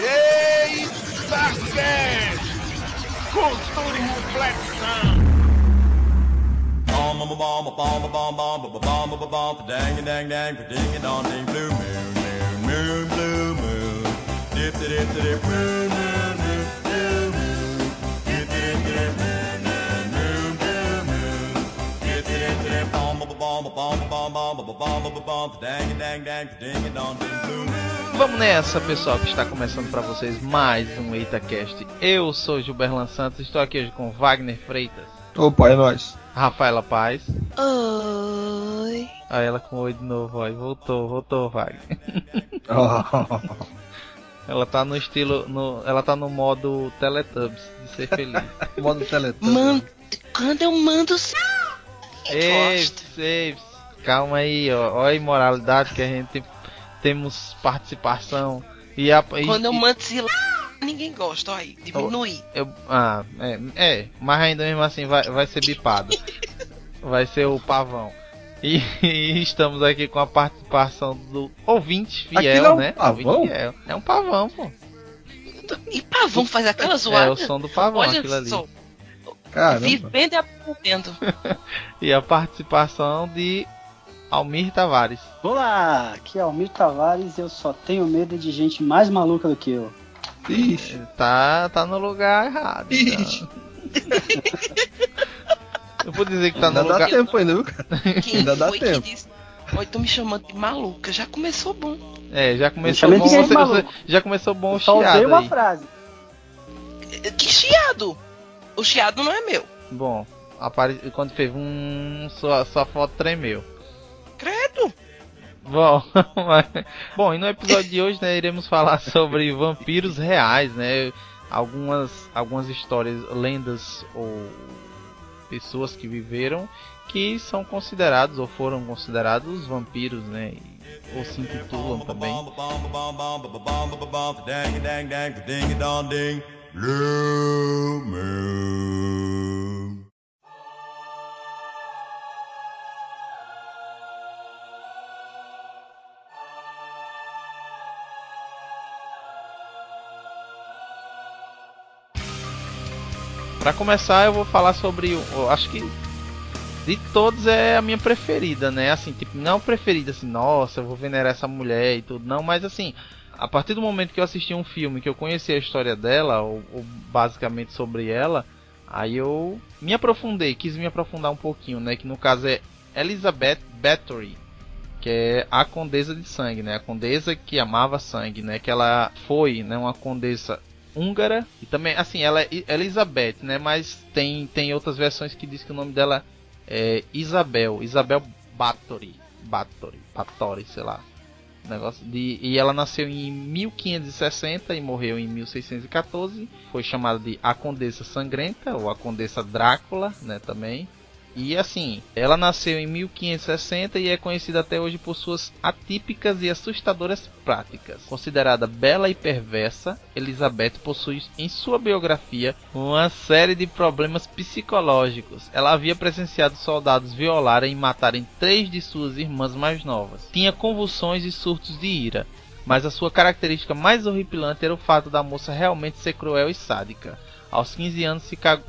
Ei, Sarqués! Cultura e reflexão! Bomba, bomba, bomba, bomba, bomba, bomba, bomba, bomba, dang, dang, dang, ding, dong, ding, blue moon, moon, moon, blue moon, dip, dip, dip, dip, moon, moon. Vamos nessa, pessoal, que está começando para vocês mais um EitaCast. Eu sou Gilberlan Santos, estou aqui hoje com Wagner Freitas, Opa, é nóis. Rafaela Paz. Oi. Aí ela com oi de novo, aí voltou, voltou, Wagner. Ela tá no estilo, no, ela tá no modo Teletubbies, de ser feliz. Modo Teletubbies. Mano, quando eu mando. Ei, ei, calma aí, ó, olha a imoralidade que a gente tem, temos participação. E a, e- Quando eu mando se ninguém gosta, olha aí, diminui. Eu, ah, é, é, mas ainda mesmo assim vai, vai ser bipado. vai ser o pavão. E, e estamos aqui com a participação do ouvinte fiel, é um né? pavão? Ouvinte fiel. É um pavão, pô. E pavão faz aquela É zoada. o som do pavão, Olha aquilo ali. só, Caramba. vivendo e aprendendo. E a participação de Almir Tavares. Olá, aqui é Almir Tavares e eu só tenho medo de gente mais maluca do que eu. Ixi. Tá, tá no lugar errado. Ixi. Então. Eu vou dizer que tá no Ainda dá lugar. tempo ainda, viu, cara? Quem Ainda dá foi tempo. disse? Oi, tô me chamando de maluca. Já começou bom. É, já começou bom. Você, você- já começou bom o Eu só usei chiado uma aí. frase. Que chiado? O chiado não é meu. Bom, apare... quando fez um, sua, sua foto tremeu. Bom, bom, e no episódio de hoje, né, iremos falar sobre vampiros reais, né? Algumas, algumas histórias, lendas ou pessoas que viveram que são considerados ou foram considerados vampiros, né? Ou se intitulam também. Pra começar, eu vou falar sobre. Eu acho que de todos é a minha preferida, né? Assim, tipo, não preferida assim, nossa, eu vou venerar essa mulher e tudo, não, mas assim, a partir do momento que eu assisti um filme que eu conheci a história dela, ou, ou basicamente sobre ela, aí eu me aprofundei, quis me aprofundar um pouquinho, né? Que no caso é Elizabeth Bathory, que é a condesa de sangue, né? A condesa que amava sangue, né? Que ela foi, né, uma condesa húngara e também assim ela é Elizabeth né mas tem tem outras versões que diz que o nome dela é Isabel Isabel Bathory Bathory Bathory sei lá negócio de e ela nasceu em 1560 e morreu em 1614 foi chamada de a Condessa Sangrenta ou a Condessa Drácula né também e assim, ela nasceu em 1560 e é conhecida até hoje por suas atípicas e assustadoras práticas. Considerada bela e perversa, Elizabeth possui em sua biografia uma série de problemas psicológicos. Ela havia presenciado soldados violarem e matarem três de suas irmãs mais novas. Tinha convulsões e surtos de ira. Mas a sua característica mais horripilante era o fato da moça realmente ser cruel e sádica. Aos 15 anos se cagou.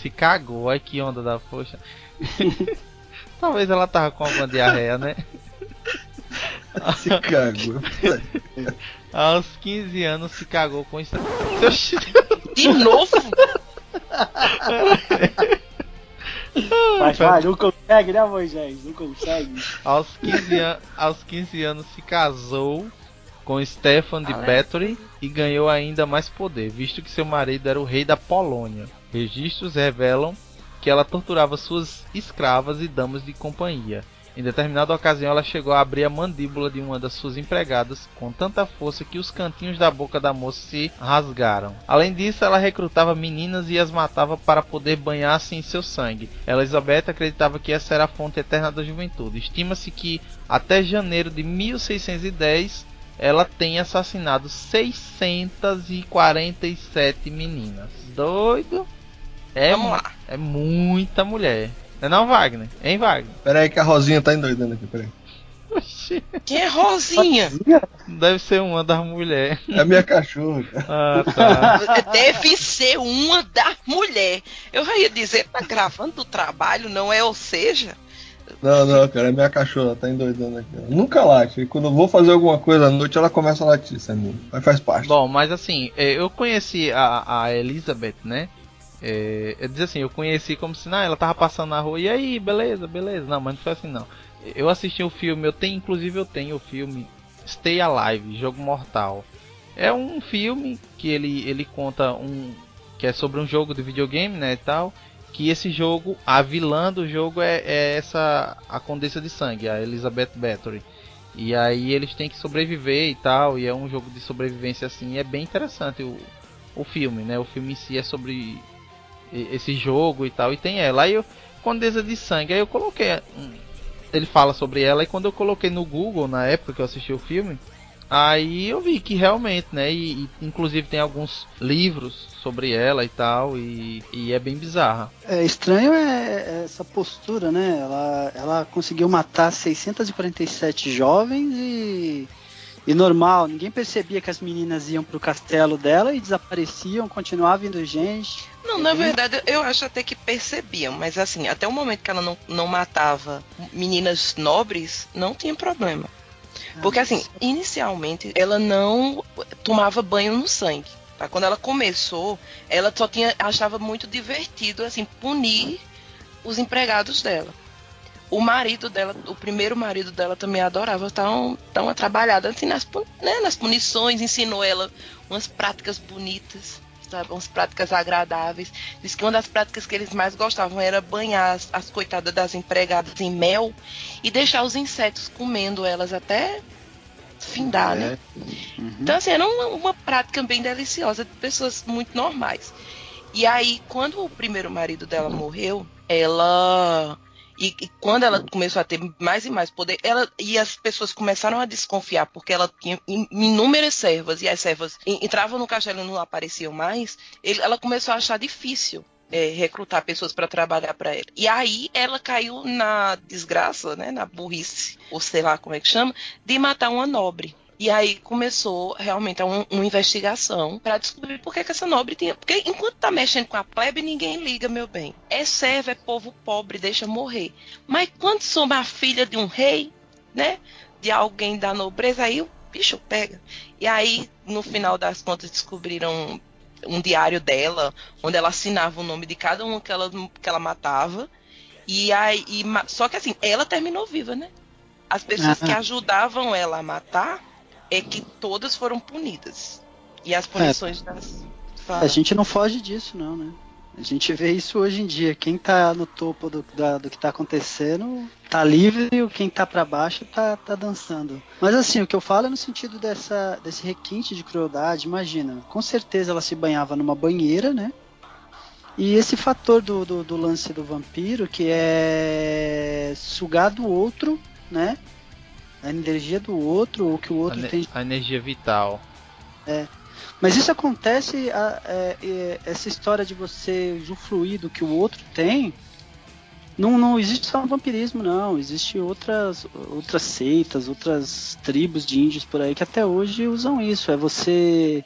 Se cagou, ai que onda da poxa. Talvez ela tava com alguma diarreia, né? Se cagou. Aos 15 anos se cagou com isso. De novo? Mas vai, não consegue, né, Moisés? Não consegue. aos 15, an aos 15 anos se casou com Stefan de Bathory e ganhou ainda mais poder, visto que seu marido era o rei da Polônia. Registros revelam que ela torturava suas escravas e damas de companhia. Em determinada ocasião, ela chegou a abrir a mandíbula de uma das suas empregadas com tanta força que os cantinhos da boca da moça se rasgaram. Além disso, ela recrutava meninas e as matava para poder banhar-se em seu sangue. Elizabeth acreditava que essa era a fonte eterna da juventude. Estima-se que até janeiro de 1610 ela tenha assassinado 647 meninas. Doido? É, Vamos lá. é muita mulher. Não é não, Wagner? Hein, Wagner? Pera aí que a Rosinha tá endoidando aqui, pera aí. Oxi, Quem é Rosinha? Deve ser uma das mulheres. É a minha cachorra. cara. Ah, tá. Deve ser uma da mulher. Eu já ia dizer, tá gravando do trabalho, não é? Ou seja, Não, não, cara, é minha cachorra, tá endoidando aqui. Ela nunca late. E quando eu vou fazer alguma coisa à noite, ela começa a latir, Samir. Mas faz parte. Bom, mas assim, é, eu conheci a, a Elizabeth, né? É, eu assim, eu conheci como se, não, ela tava passando na rua, e aí, beleza, beleza. Não, mas não foi assim não. Eu assisti o filme, eu tenho, inclusive eu tenho o filme Stay Alive, Jogo Mortal. É um filme que ele, ele conta um. que é sobre um jogo de videogame, né, e tal. Que esse jogo, a vilã do jogo é, é essa, a Condessa de Sangue, a Elizabeth Bathory. E aí eles têm que sobreviver e tal, e é um jogo de sobrevivência assim, é bem interessante o, o filme, né? O filme em si é sobre esse jogo e tal, e tem ela. Aí eu, Condesa de Sangue, aí eu coloquei. hum, Ele fala sobre ela, e quando eu coloquei no Google, na época que eu assisti o filme, aí eu vi que realmente, né? E, e inclusive tem alguns livros sobre ela e tal, e, e é bem bizarra. É estranho é, é essa postura, né? Ela, ela conseguiu matar 647 jovens e, e normal, ninguém percebia que as meninas iam pro castelo dela e desapareciam, continuava vindo gente. Não, na verdade, eu acho até que percebiam, mas assim, até o momento que ela não, não matava meninas nobres, não tinha problema. Porque assim, inicialmente ela não tomava banho no sangue. Tá? Quando ela começou, ela só tinha achava muito divertido assim punir os empregados dela. O marido dela, o primeiro marido dela também adorava dar uma trabalhada assim nas, né, nas punições, ensinou ela umas práticas bonitas, sabe, umas práticas agradáveis. Diz que uma das práticas que eles mais gostavam era banhar as, as coitadas das empregadas em mel e deixar os insetos comendo elas até findar, né? Então, assim, era uma, uma prática bem deliciosa de pessoas muito normais. E aí, quando o primeiro marido dela morreu, ela. E, e quando ela começou a ter mais e mais poder, ela e as pessoas começaram a desconfiar, porque ela tinha in- inúmeras servas, e as servas en- entravam no castelo e não apareciam mais, ele- ela começou a achar difícil é, recrutar pessoas para trabalhar para ela. E aí ela caiu na desgraça, né, na burrice, ou sei lá como é que chama, de matar uma nobre. E aí começou realmente um- uma investigação para descobrir por que, que essa nobre tinha. Porque enquanto tá mexendo com a plebe, ninguém liga, meu bem. É servo, é povo pobre, deixa morrer. Mas quando sou uma filha de um rei, né? De alguém da nobreza, aí o bicho pega. E aí, no final das contas, descobriram um diário dela, onde ela assinava o nome de cada um que ela, que ela matava. E aí, e só que assim, ela terminou viva, né? As pessoas Ah. que ajudavam ela a matar é que todas foram punidas. E as punições das. A gente não foge disso, não, né? A gente vê isso hoje em dia. Quem tá no topo do, da- do que tá acontecendo tá livre e quem tá para baixo tá, tá dançando. Mas assim, o que eu falo é no sentido dessa, desse requinte de crueldade. Imagina, com certeza ela se banhava numa banheira, né? E esse fator do, do, do lance do vampiro, que é sugar do outro, né? A energia do outro, ou que o A, outro ne- tem a energia vital. Mas isso acontece, a- é, é, essa história de você usufruir do que o outro tem, não, não existe só um vampirismo, não. Existe outras, outras seitas, outras tribos de índios por aí que até hoje usam isso. É você,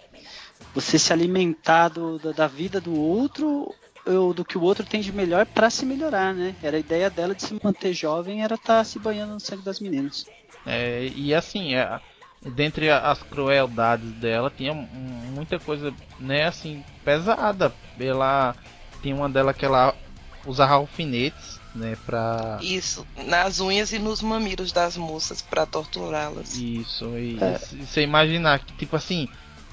você se alimentar do- da, da vida do outro ou do que o outro tem de melhor para se melhorar, né? Era a ideia dela de se manter jovem, era estar se banhando no sangue das meninas. É, e assim, é, dentre as crueldades dela, tinha mu- muita coisa, né, assim, pesada. Ela tinha uma dela que ela usava alfinetes, né, pra. Isso, nas unhas e nos mamilos das moças para torturá-las. Isso, e É. se você imaginar que, tipo assim,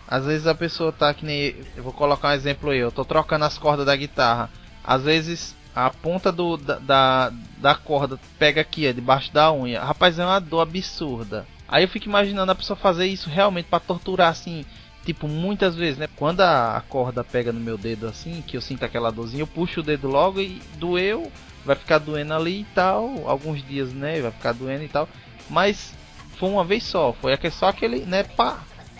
às vezes a pessoa tá que nem. Eu vou colocar um exemplo aí, eu tô trocando as cordas da guitarra. Às vezes a ponta do, da, da, da corda pega aqui, é debaixo da unha. Rapaz, é uma dor absurda. Aí eu fico imaginando a pessoa fazer isso realmente pra torturar assim. Tipo, muitas vezes, né? Quando a corda pega no meu dedo assim, que eu sinto aquela dorzinha, eu puxo o dedo logo e doeu, vai ficar doendo ali e tal. Alguns dias, né? Vai ficar doendo e tal. Mas foi uma vez só, foi só aquele, né, pá.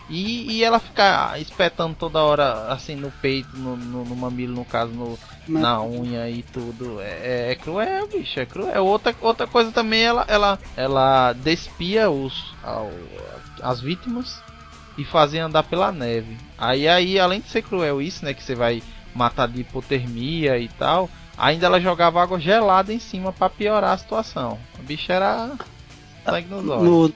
E, e ela ficar espetando toda hora, assim, no peito, no, no, no mamilo, no caso, no, na unha e tudo. É, é, cruel, bicho, é cruel. Outra, outra coisa também, ela, ela, ela despia os, ao, as vítimas e fazia andar pela neve. Aí, aí, além de ser cruel isso, né, que você vai matar de hipotermia e tal, ainda ela jogava água gelada em cima para piorar a situação. A bicha era sangue nos olhos. No,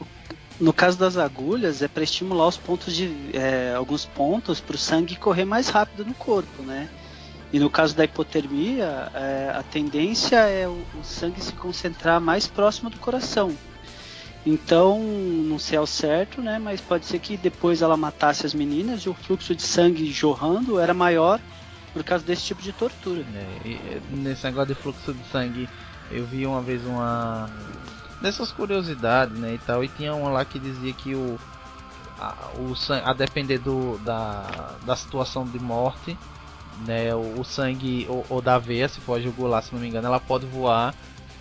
no caso das agulhas, é para estimular os pontos de. É, alguns pontos para o sangue correr mais rápido no corpo, né? E no caso da hipotermia, é, a tendência é o, o, sangue se concentrar mais próximo do coração. Então, não sei ao certo, né? Mas pode ser que depois ela matasse as meninas e o fluxo de sangue jorrando era maior por causa desse tipo de tortura. É, nesse negócio de fluxo de sangue, eu vi uma vez uma dessas curiosidades, né, e tal, e tinha uma lá que dizia que o a, o a depender do, da, da situação de morte, né, o, o sangue ou, da veia, se for jugular, se não me engano, ela pode voar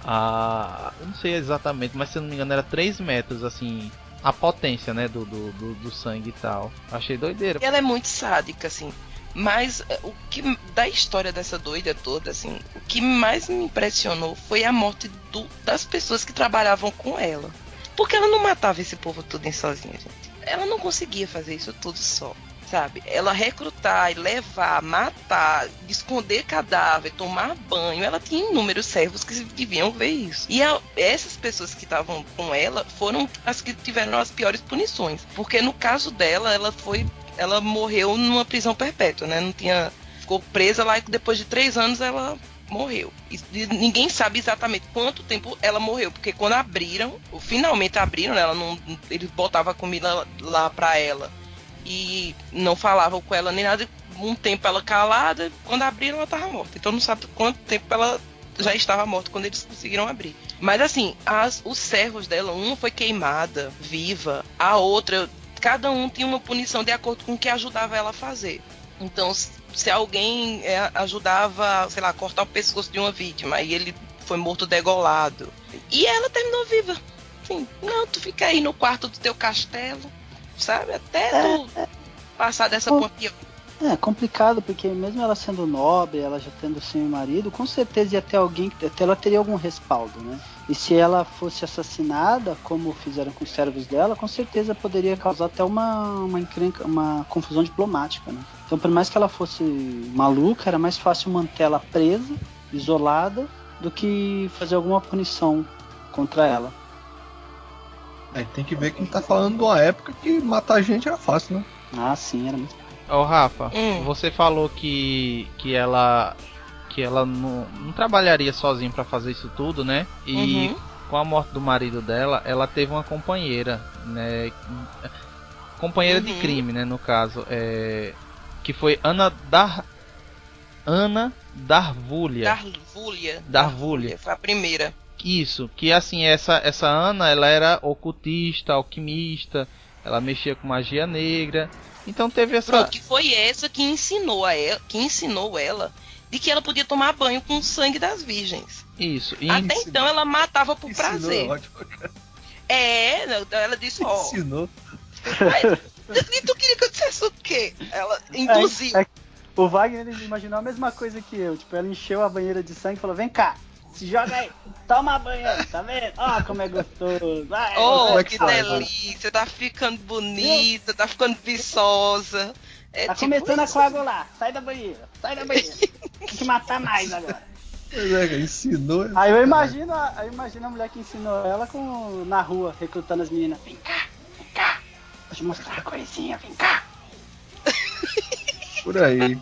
a não sei exatamente, mas se não me engano era 3 metros assim, a potência, né, do, do, do, do sangue e tal. Achei doideira. Ela é muito sádica assim. Mas eh, o que da história dessa doida toda, assim, o que mais me impressionou foi a morte do, das pessoas que trabalhavam com ela. Porque ela não matava esse povo tudo em sozinha, gente. Ela não conseguia fazer isso tudo só, sabe? Ela recrutar, levar, matar, esconder cadáver, tomar banho. Ela tinha inúmeros servos que deviam ver isso. E a, essas pessoas que estavam com ela foram as que tiveram as piores punições. Porque no caso dela, ela foi ela morreu numa prisão perpétua, né? Não tinha. Ficou presa lá e depois de três anos ela morreu. E ninguém sabe exatamente quanto tempo ela morreu, porque quando abriram, finalmente abriram, né, ela não, eles botavam a comida lá pra ela e não falavam com ela nem nada. Um tempo ela calada, quando abriram ela tava morta. Então não sabe quanto tempo ela já estava morta quando eles conseguiram abrir. Mas assim, as, os servos dela, uma foi queimada, viva, a outra cada um tinha uma punição de acordo com o que ajudava ela a fazer. Então, se alguém é, ajudava, sei lá, cortar o pescoço de uma vítima e ele foi morto degolado. E ela terminou viva. Sim, não, tu fica aí no quarto do teu castelo, sabe? Até é, tu é, passar dessa é, pontinha. É complicado, porque mesmo ela sendo nobre, ela já tendo seu marido, com certeza ia ter alguém, até ela teria algum respaldo, né? E se ela fosse assassinada, como fizeram com os servos dela, com certeza poderia causar até uma, uma, encrenca, uma confusão diplomática. Né? Então, por mais que ela fosse maluca, era mais fácil mantê-la presa, isolada, do que fazer alguma punição contra ela. É, tem que ver que a gente tá falando de uma época que matar gente era fácil, né? Ah, sim, era muito. Ô, Rafa, hum. você falou que, que ela que ela não, não trabalharia sozinha para fazer isso tudo, né? E uhum. com a morte do marido dela, ela teve uma companheira, né? Companheira uhum. de crime, né? No caso, é, que foi Ana Dar Ana Darvulha. Darvulha. Darvulha. Foi a primeira. Isso, que assim, essa, essa Ana, ela era ocultista, alquimista, ela mexia com magia negra. Então teve essa. Pronto, que foi essa que ensinou a ela, que ensinou ela de que ela podia tomar banho com o sangue das virgens. Isso. E Até então ela matava por ensinou, prazer. Ótimo, é, ela disse, ó. Ensinou. E tu queria que eu dissesse o quê? Ela induziu. É, é, o Wagner ele imaginou a mesma coisa que eu. Tipo, ela encheu a banheira de sangue e falou: vem cá, se joga aí, toma banho aí, tá vendo? Ó, oh, como é gostoso. Vai, oh, que delícia, tá ficando bonita, tá ficando viçosa. É, tá tipo começando isso. a coagular. Sai da banheira. Sai da banheira. Tem que matar mais agora. Pois é, ensinou. Aí eu imagino, eu imagino a mulher que ensinou ela com, na rua, recrutando as meninas. Vem cá, vem cá. Vou te mostrar uma coisinha, vem cá. Por aí.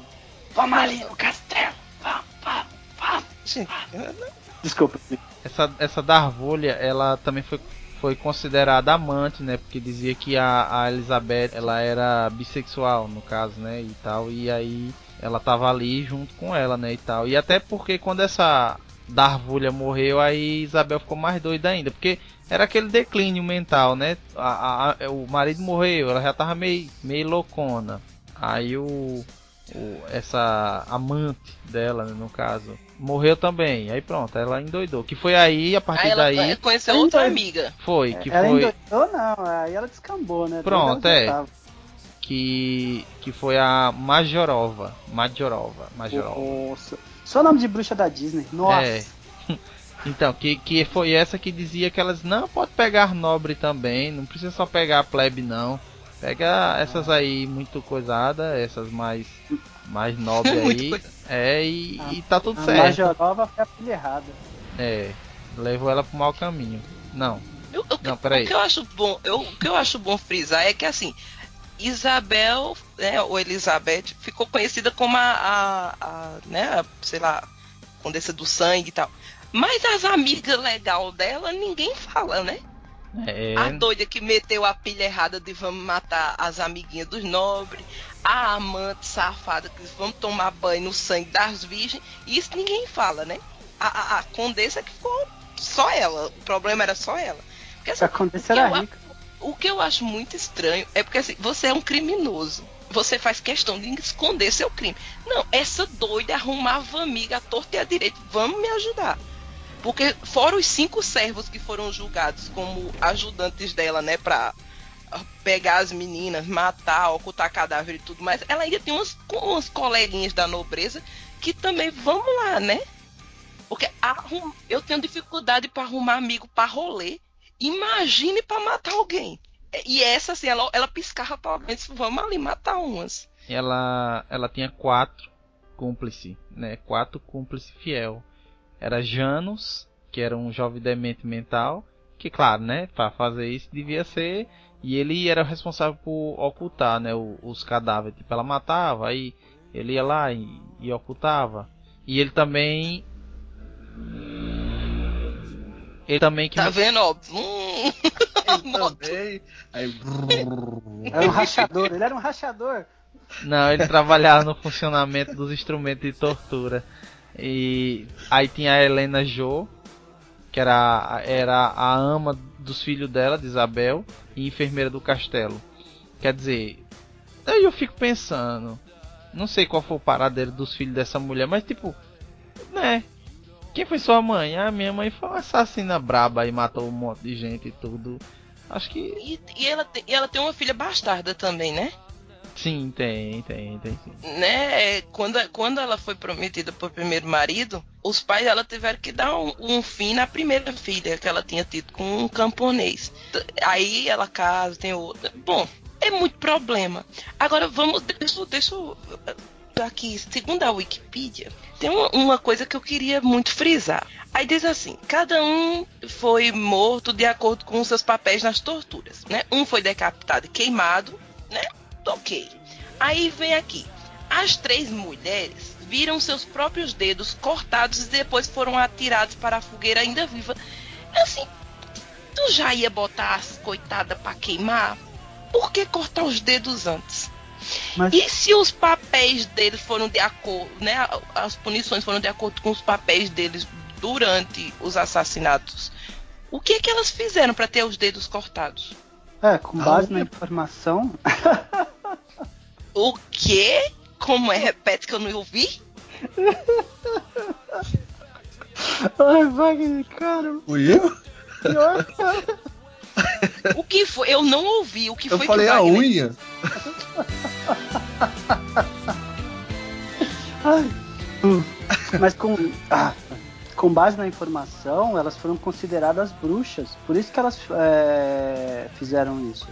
Vamos ali no castelo. Vamos, vamos, vamos. Desculpa. Essa, essa Darvolha, ela também foi foi considerada amante, né? Porque dizia que a, a Elizabeth ela era bissexual, no caso, né? E tal. E aí ela tava ali junto com ela, né? E tal. E até porque quando essa Darvulha morreu, aí Isabel ficou mais doida ainda. Porque era aquele declínio mental, né? A, a, o marido morreu, ela já tava meio, meio loucona. Aí o, o essa amante dela, né, no caso, morreu também. Aí pronto, ela endoidou. Que foi aí, a partir aí daí. conheceu outra amiga. Foi, que ela foi. Endoidou, não, aí ela descambou, né? Pronto, é. que que foi a Majorova, Majorova, Majorova. Nossa. Só nome de bruxa da Disney. Nossa. É. Então, que, que foi essa que dizia que elas não pode pegar nobre também, não precisa só pegar plebe não. Pega essas aí muito coisada, essas mais mais nobre Muito aí. coisa- É, e, e tá tudo a certo. Majorova foi a filha errada. É, levou ela pro mau caminho. Não. Eu- eu- Não, peraí. O que eu acho bom, eu, o que eu acho bom frisar é que assim, Isabel, né, ou Elizabeth, ficou conhecida como a, a, a, né, a, sei lá, condessa do sangue e tal. Mas as amigas legal dela, ninguém fala, né? É, A doida que meteu a pilha errada de vamos matar as amiguinhas dos nobres, a amante safada que vamos tomar banho no sangue das virgens, isso ninguém fala, né? A, a, a condessa que ficou só ela, o problema era só ela. Porque, assim, A condessa era eu rica. o que eu acho muito estranho é porque assim, você é um criminoso. Você faz questão de esconder seu crime. Não, essa doida arrumava amiga à torta e à direita. Vamos me ajudar. Porque fora os cinco servos que foram julgados como ajudantes dela, né, pra pegar as meninas, matar, ocultar cadáver e tudo mais, ela ainda tem umas, umas coleguinhas da nobreza que também, vamos lá, né? Porque arrum- eu tenho dificuldade para arrumar amigo para rolê. Imagine para matar alguém. E essa, assim, ela, ela piscava pra alguém vamos ali matar umas. ela ela tinha quatro cúmplices, né? Quatro cúmplices fiel. Era Janus, que era um jovem demente mental, que claro, né, para fazer isso devia ser e ele era o responsável por ocultar, né, os cadáveres. Tipo, ela matava, aí ele ia lá e, e ocultava. E ele também ele também que Tá vendo, ó? Hum, Também. Aí. Era um rachador, ele era um rachador. Não, ele trabalhava no funcionamento dos instrumentos de tortura. E aí tinha a Helena Jo, que era, era a ama dos filhos dela, de Isabel, e enfermeira do castelo. Quer dizer, aí eu fico pensando, não sei qual foi o paradeiro dos filhos dessa mulher, mas tipo, né? Quem foi sua mãe? Ah, minha mãe foi uma assassina braba e matou um monte de gente e tudo. Acho que e, e ela, e ela tem uma filha bastarda também, né? Sim, tem, tem, tem sim. né? Quando, quando ela foi prometida por primeiro marido, os pais dela tiveram que dar um, um fim na primeira filha que ela tinha tido com um camponês. Aí ela casa, tem outra. Bom, é muito problema. Agora vamos. Deixa, deixa. Aqui, segundo a Wikipedia, tem uma, uma coisa que eu queria muito frisar. Aí diz assim: cada um foi morto de acordo com seus papéis nas torturas, né? Um foi decapitado e queimado, né? Ok. Aí vem aqui. As três mulheres viram seus próprios dedos cortados e depois foram atirados para a fogueira ainda viva. Assim, tu já ia botar as coitadas para queimar? Por que cortar os dedos antes? Mas E se os papéis deles foram de acordo, né? As punições foram de acordo com os papéis deles durante os assassinatos? O que que elas fizeram para ter os dedos cortados? é, com base Ah, na informação, O quê? Como é? Repete que eu não ouvi? Ai, Wagner, cara, Fui eu? pior, cara. O que foi? Eu não ouvi. O que Eu foi falei que o a Wagner... unha. Ai. Mas com, ah, com base na informação, elas foram consideradas bruxas. Por isso que elas é, fizeram isso.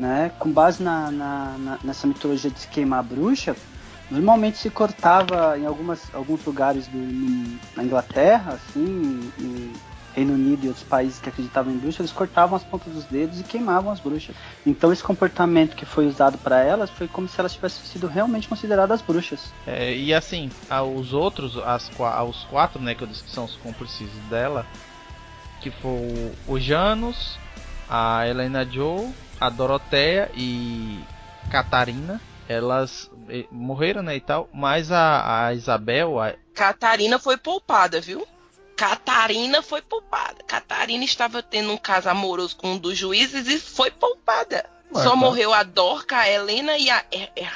Né? Com base na, na- na- nessa mitologia de queimar a bruxa, normalmente se cortava em algumas, alguns lugares do, na Inglaterra, assim, Reino Unido e outros países que acreditavam em bruxas, eles cortavam as pontas dos dedos e queimavam as bruxas. Então esse comportamento que foi usado para elas foi como se elas tivessem sido realmente consideradas bruxas. É, e assim, aos outros, as, aos quatro, né, que eu disse que são os cúmplices dela, que foi o Janus, a Helena Joe, a Doroteia e Catarina, elas eh, morreram, né, e tal, mas a, a Isabel, a- Catarina foi poupada, viu? Catarina foi poupada. Catarina estava tendo um caso amoroso com um dos juízes e foi poupada. Ué, Só tá. morreu a Dorca, a Helena e a, é- é-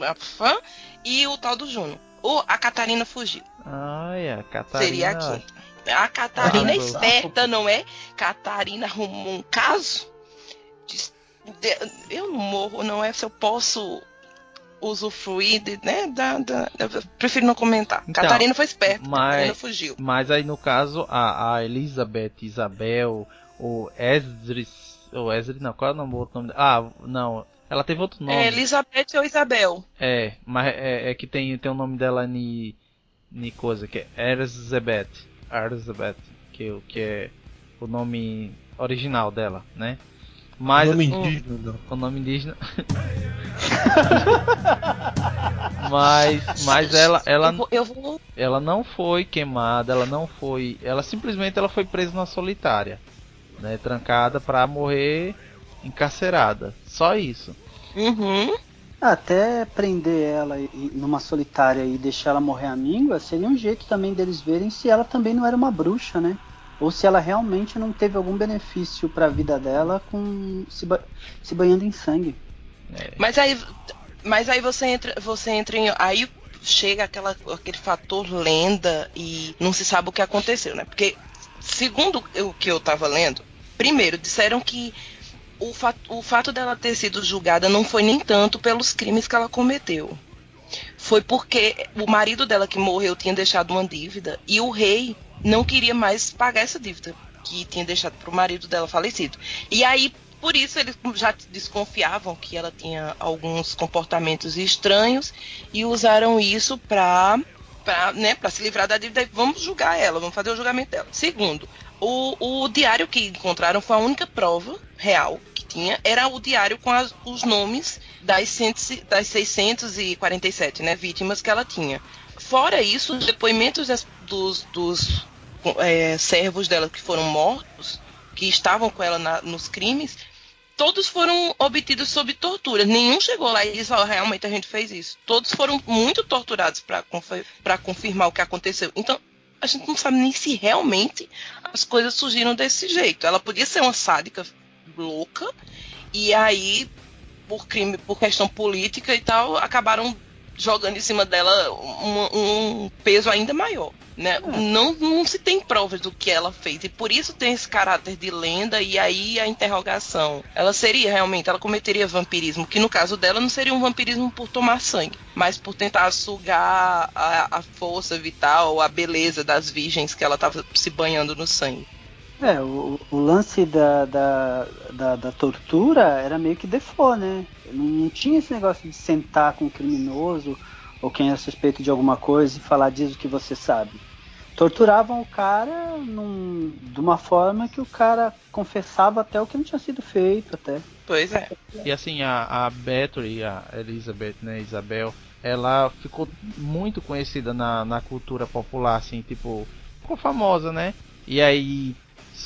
a fã e o tal do Juno. Ou a Catarina fugiu. ai, a Catarina, Seria a quinta. A Catarina é Ah, esperta, não é? Catarina arrumou um caso. Eu não morro, não é se eu posso usufruir, de, né? Da, da, prefiro não comentar. Então, Catarina foi esperta, mas- Catarina fugiu. Mas aí no caso, a, a Elizabeth, Isabel, o Esdris. O Esdris não, qual é o nome, outro nome? Ah, não. Ela teve outro nome. É Elizabeth ou Isabel? É, mas é, é que tem, tem o nome dela ni, ni coisa, que é Elizabeth. Elizabeth, que, que é o nome original dela, né? Mas Nome Hum. indígena, não. o nome indígena. mas mas ela ela Eu vou, eu vou- ela não foi queimada, ela não foi, ela simplesmente ela foi presa na solitária, né, trancada pra morrer encarcerada. Só isso. Uhum. Até prender ela numa solitária e deixar ela morrer à míngua seria um jeito também deles verem se ela também não era uma bruxa, né? Ou se ela realmente não teve algum benefício pra vida dela com se, ba- se banhando em sangue. Mas aí, mas aí você entra, você entra em, aí chega aquela, aquele fator lenda e não se sabe o que aconteceu, né? Porque segundo o que eu tava lendo, primeiro disseram que o fato, o fato dela ter sido julgada não foi nem tanto pelos crimes que ela cometeu. Foi porque o marido dela que morreu tinha deixado uma dívida e o rei não queria mais pagar essa dívida que tinha deixado pro marido dela falecido. E aí, por isso, eles já desconfiavam que ela tinha alguns comportamentos estranhos e usaram isso pra, pra, né, pra se livrar da dívida. Vamos julgar ela, vamos fazer o julgamento dela. Segundo, o, o diário que encontraram foi a única prova real que tinha, era o diário com as- os nomes das, cento, das 647 né, vítimas que ela tinha. Fora isso, os depoimentos das- dos, dos é, servos dela que foram mortos, que estavam com ela na- nos crimes, todos foram obtidos sob tortura. Nenhum chegou lá e disse, ó, realmente a gente fez isso. Todos foram muito torturados para confirmar o que aconteceu. Então, a gente não sabe nem se realmente as coisas surgiram desse jeito. Ela podia ser uma sádica louca, e aí, por crime, por questão política e tal, acabaram jogando em cima dela um, um peso ainda maior. Né? Não, não se tem provas do que ela fez. E por isso tem esse caráter de lenda e aí a interrogação. Ela seria realmente, ela cometeria vampirismo, que no caso dela não seria um vampirismo por tomar sangue, mas por tentar sugar a, a força vital, a beleza das virgens que ela estava se banhando no sangue. É, o, o lance da, da, da, da tortura era meio que default, né? Não, não tinha esse negócio de sentar com um criminoso ou quem é suspeito de alguma coisa e falar diz o que você sabe. Torturavam o cara num, de uma forma que o cara confessava até o que não tinha sido feito até. Pois é. E assim, a, a a Elizabeth, né, Isabel, ela ficou muito conhecida na, na cultura popular, assim, tipo, ficou famosa, né? E aí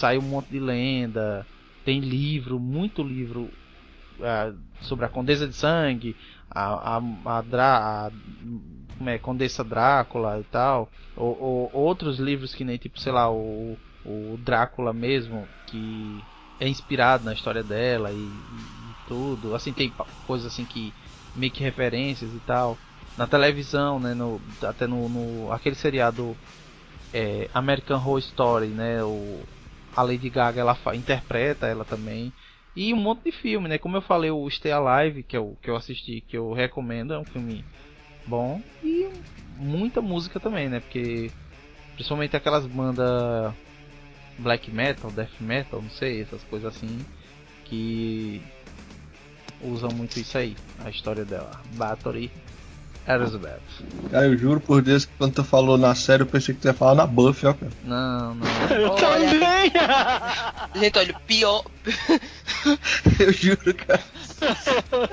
saiu um monte de lenda, tem livro, muito livro ah, sobre a Condesa de Sangue, a, a, a, Drá, a é, Condessa Drácula e tal, ou, ou outros livros que nem, tipo, sei lá, o, o Drácula mesmo, que é inspirado na história dela e, e tudo. Assim, tem coisas assim que meio que referências e tal. Na televisão, né, no, até no, no aquele seriado é, American Horror Story, né, o, a Lady Gaga ela interpreta ela também. E um monte de filme, né? Como eu falei, o Stay Alive, que eu, que eu assisti, que eu recomendo, é um filme bom. E muita música também, né? Porque principalmente aquelas bandas black metal, death metal, não sei, essas coisas assim, que usam muito isso aí, a história dela. Bathory Elizabeth. Cara, eu juro por Deus que quando tu falou na série, eu pensei que tu ia falar na Buffy, ó, cara. Não, não. Olha, gente, olha, o pior. Eu juro, cara.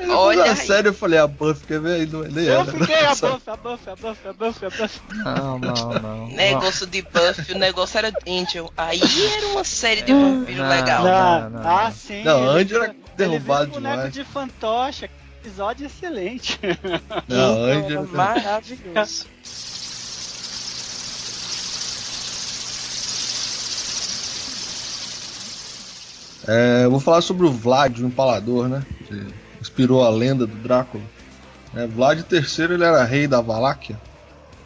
Olha na aí. série eu falei, a Buffy, quer ver aí? Não, nem Eu era. fiquei a buff, a buff, a buff, a buff, a buff. Não, não, não. Negócio de Buffy, o negócio era Angel. Aí era uma série de vampiro legal. não, Não, não, ah, não. sim. Não, Andy era derrubado vira boneco demais. de fantoche. Episódio excelente. Não, Era Angel. maravilhoso. É, eu vou falar sobre o Vlad, o Empalador, né? Que inspirou a lenda do Drácula. É, Vlad III ele era rei da Valáquia,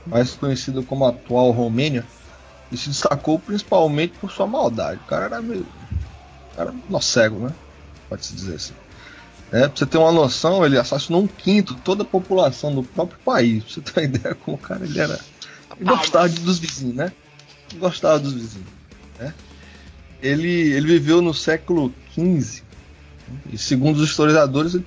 mais conhecido como a atual Romênia, e se destacou principalmente por sua maldade. O cara era meio. O cara era nó cego, né? Pode-se dizer assim. É, pra você ter uma noção, ele assassinou um quinto toda a população do próprio país. Pra você ter uma ideia como o cara ele era. Ele gostava de- dos vizinhos, né? Ele gostava dos vizinhos. Né? Ele, ele viveu no século XV. E segundo os historiadores, ele,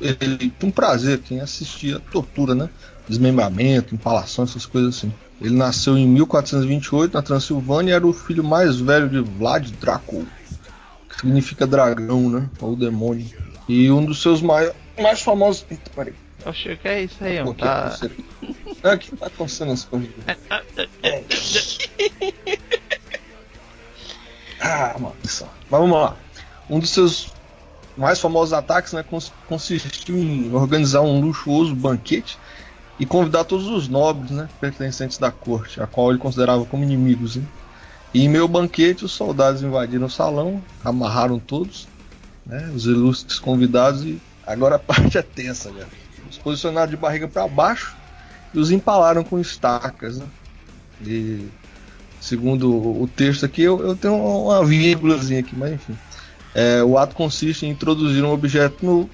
ele tinha um prazer quem assistia tortura, né? Desmembramento, empalação, essas coisas assim. Ele nasceu em 1428 na Transilvânia e era o filho mais velho de Vlad Dracul, que significa dragão, né? Ou demônio. E um dos seus mai- mais famosos. Eita, peraí. Oxe, o que é isso aí, mano? que Tá... É, que tá acontecendo as coisas? ah, mano. só. Mas vamos lá. Um dos seus mais famosos ataques né, cons- consistiu em organizar um luxuoso banquete e convidar todos os nobres né, pertencentes da corte, a qual ele considerava como inimigos. Né? E em meio ao banquete, os soldados invadiram o salão, amarraram todos, né, os ilustres convidados, e agora a parte é tensa, galera. Os posicionaram de barriga para baixo e os empalaram com estacas. Né? E segundo o texto aqui, eu, eu tenho uma vírgulazinha aqui, mas enfim. É, o ato consiste em introduzir um objeto no,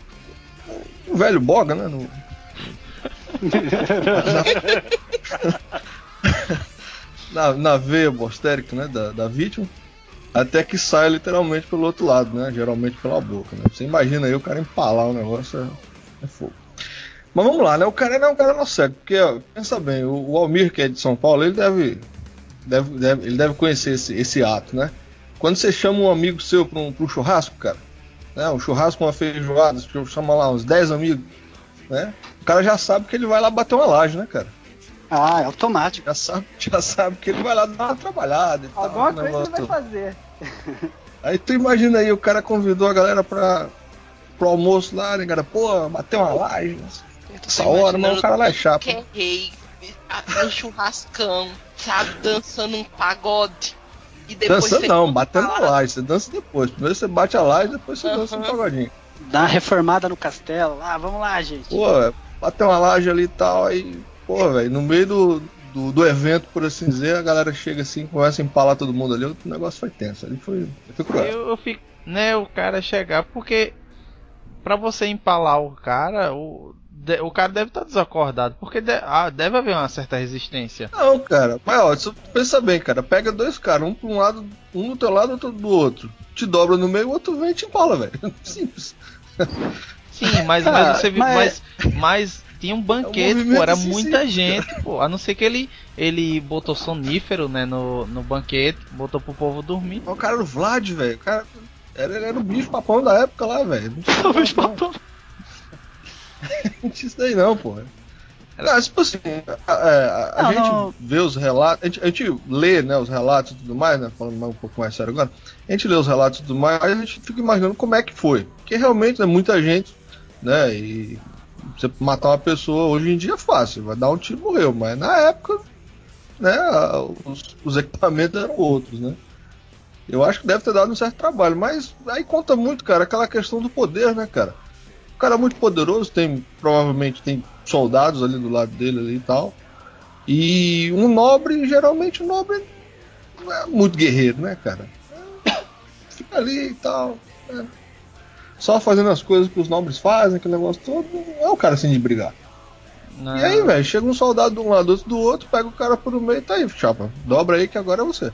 no velho boga, né? No, na, na veia bostérica né, da, da vítima, até que saia literalmente pelo outro lado, né? Geralmente pela boca. Né? Você imagina aí o cara empalar o negócio, é, é fogo. Mas vamos lá, né? O cara não é um cara não cego, porque ó, pensa bem, o, o Almir, que é de São Paulo, ele deve, deve, deve- ele deve conhecer esse, esse ato, né? Quando você chama um amigo seu para um, um churrasco, cara, né? Um churrasco, uma feijoada, você chama lá uns 10 amigos, né? O cara já sabe que ele vai lá bater uma laje, né, cara? Ah, é automático. Já sabe, já sabe que ele vai lá dar uma trabalhada e tal. Alguma o coisa ele vai fazer. Aí tu imagina aí, o cara convidou a galera pra, pro almoço lá, né, cara? Pô, bater uma laje. Essa hora, mas o cara lá é chato. Que é rei, um churrascão, sabe, dançando um pagode. E depois Dançando não, batendo a laje. Você dança depois. Primeiro você bate a laje, depois você dança um pagodinho. Dá uma reformada no castelo. Ah, vamos lá, gente. Pô, bater uma laje ali e tal, aí, pô, velho, no meio do, do, do evento, por assim dizer, a galera chega assim, começa a empalar todo mundo ali, o negócio foi tenso. Ali foi, foi cruel. Eu, eu fico, né, o cara chegar, porque pra você empalar o cara, o, de- o cara deve estar desacordado, porque de- ah, deve haver uma certa resistência. Não, cara, mas ó, você pensa bem, cara, pega dois caras, um pra um lado, um do teu lado, outro do outro. Te dobra no meio, o outro vem e te empala, velho. Simples. Sim, mas, mas você viu, mas- mas, mas tinha um banquete, pô, era assim, muita gente, pô, a não ser que ele, ele botou sonífero, né, no, no banquete, botou pro povo dormir. O cara era o Vlad, velho. O cara era, ele era o bicho papão da época lá, velho. Não tinha Bicho papão. Não tinha isso daí não, porra. Não, tipo assim, a, a- a Não, gente não. vê os relatos, a gente, a gente lê né, os relatos e tudo mais, né? Falando mais um pouco mais sério agora, a gente lê os relatos e tudo mais, aí a gente fica imaginando como é que foi. Porque realmente, né, muita gente, né? E você matar uma pessoa hoje em dia é fácil, vai dar um tiro e morreu, mas na época, né, os, os equipamentos eram outros, né? Eu acho que deve ter dado um certo trabalho, mas aí conta muito, cara, aquela questão do poder, né, cara? O cara é muito poderoso, tem provavelmente tem soldados ali do lado dele ali e tal. E um nobre, geralmente o nobre não é muito guerreiro, né, cara? Fica ali e tal. né? Só fazendo as coisas que os nobres fazem, aquele negócio todo, não é o cara assim de brigar. Não, E aí, velho, chega um soldado de um lado, outro do outro, pega o cara por no meio e tá aí, chapa. Dobra aí que agora é você.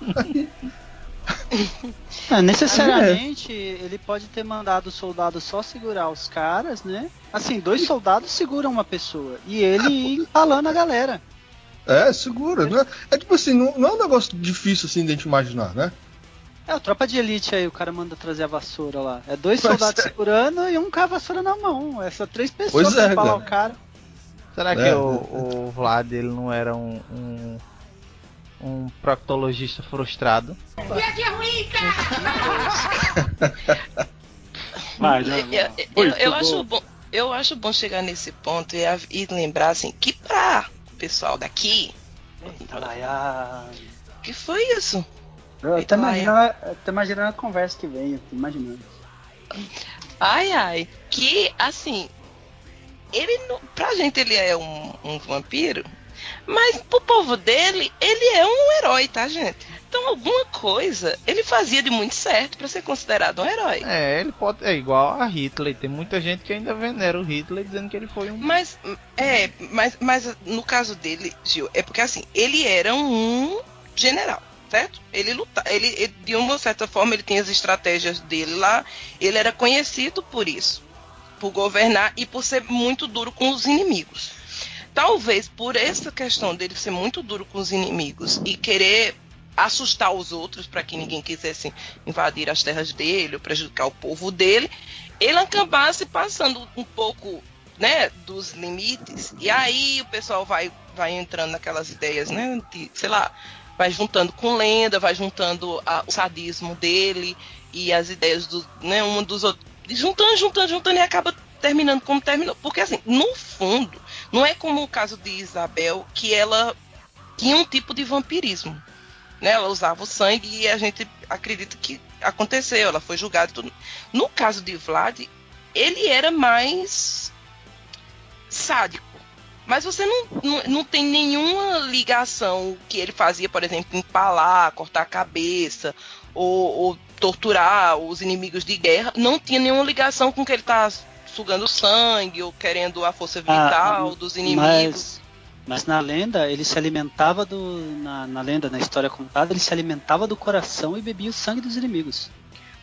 É, necessariamente, ele pode ter mandado o soldado só segurar os caras, né? Assim, dois soldados seguram uma pessoa. E ele ir empalando a galera. É, segura, né? É tipo assim, não, não é um negócio difícil assim de a gente imaginar, né? É, a tropa de elite aí, o cara manda trazer a vassoura lá. É dois Mas soldados é. segurando e um com a vassoura na mão. É só três pessoas Pois pra é, cara. o cara. Será que É. o, o Vlad ele não era um, um, um proctologista frustrado? Vai, Eu, eu- eu- eu acho bom, eu acho bom chegar nesse ponto e, e lembrar assim que pra o pessoal daqui, que foi isso? Eu até imaginando, até imaginando a conversa que vem, eu tô imaginando. Ai ai, que assim, ele não, pra gente ele é um, um vampiro, Mas pro povo dele, ele é um herói, tá, gente? Então alguma coisa ele fazia de muito certo para ser considerado um herói. É, ele pode. É igual a Hitler. Tem muita gente que ainda venera o Hitler dizendo que ele foi um. Mas, é, mas, mas no caso dele, Gil, é porque assim, ele era um general certo? Ele luta, ele, ele, de uma certa forma ele tem as estratégias dele lá. Ele era conhecido por isso, por governar e por ser muito duro com os inimigos. Talvez por essa questão dele ser muito duro com os inimigos e querer assustar os outros para que ninguém quisesse invadir as terras dele ou prejudicar o povo dele, ele acabasse passando um pouco né, dos limites, e aí o pessoal vai, vai entrando naquelas ideias, né, de, sei lá, vai juntando com lenda, vai juntando a, o sadismo dele e as ideias do, né, um dos outros, juntando, juntando, juntando e acaba terminando como terminou. Porque assim, no fundo, não é como o caso de Isabel, que ela tinha um tipo de vampirismo. Né? Ela usava o sangue e a gente acredita que aconteceu, ela foi julgada tudo. No caso de Vlad, ele era mais sádico. Mas você não, não, não tem nenhuma ligação que ele fazia, por exemplo, empalar, cortar a cabeça, ou, ou torturar os inimigos de guerra. Não tinha nenhuma ligação com que ele tá sugando sangue ou querendo a força ah, vital ah, dos inimigos. Mas, mas, na lenda, ele se alimentava do. Na, na lenda, na história contada, ele se alimentava do coração e bebia o sangue dos inimigos.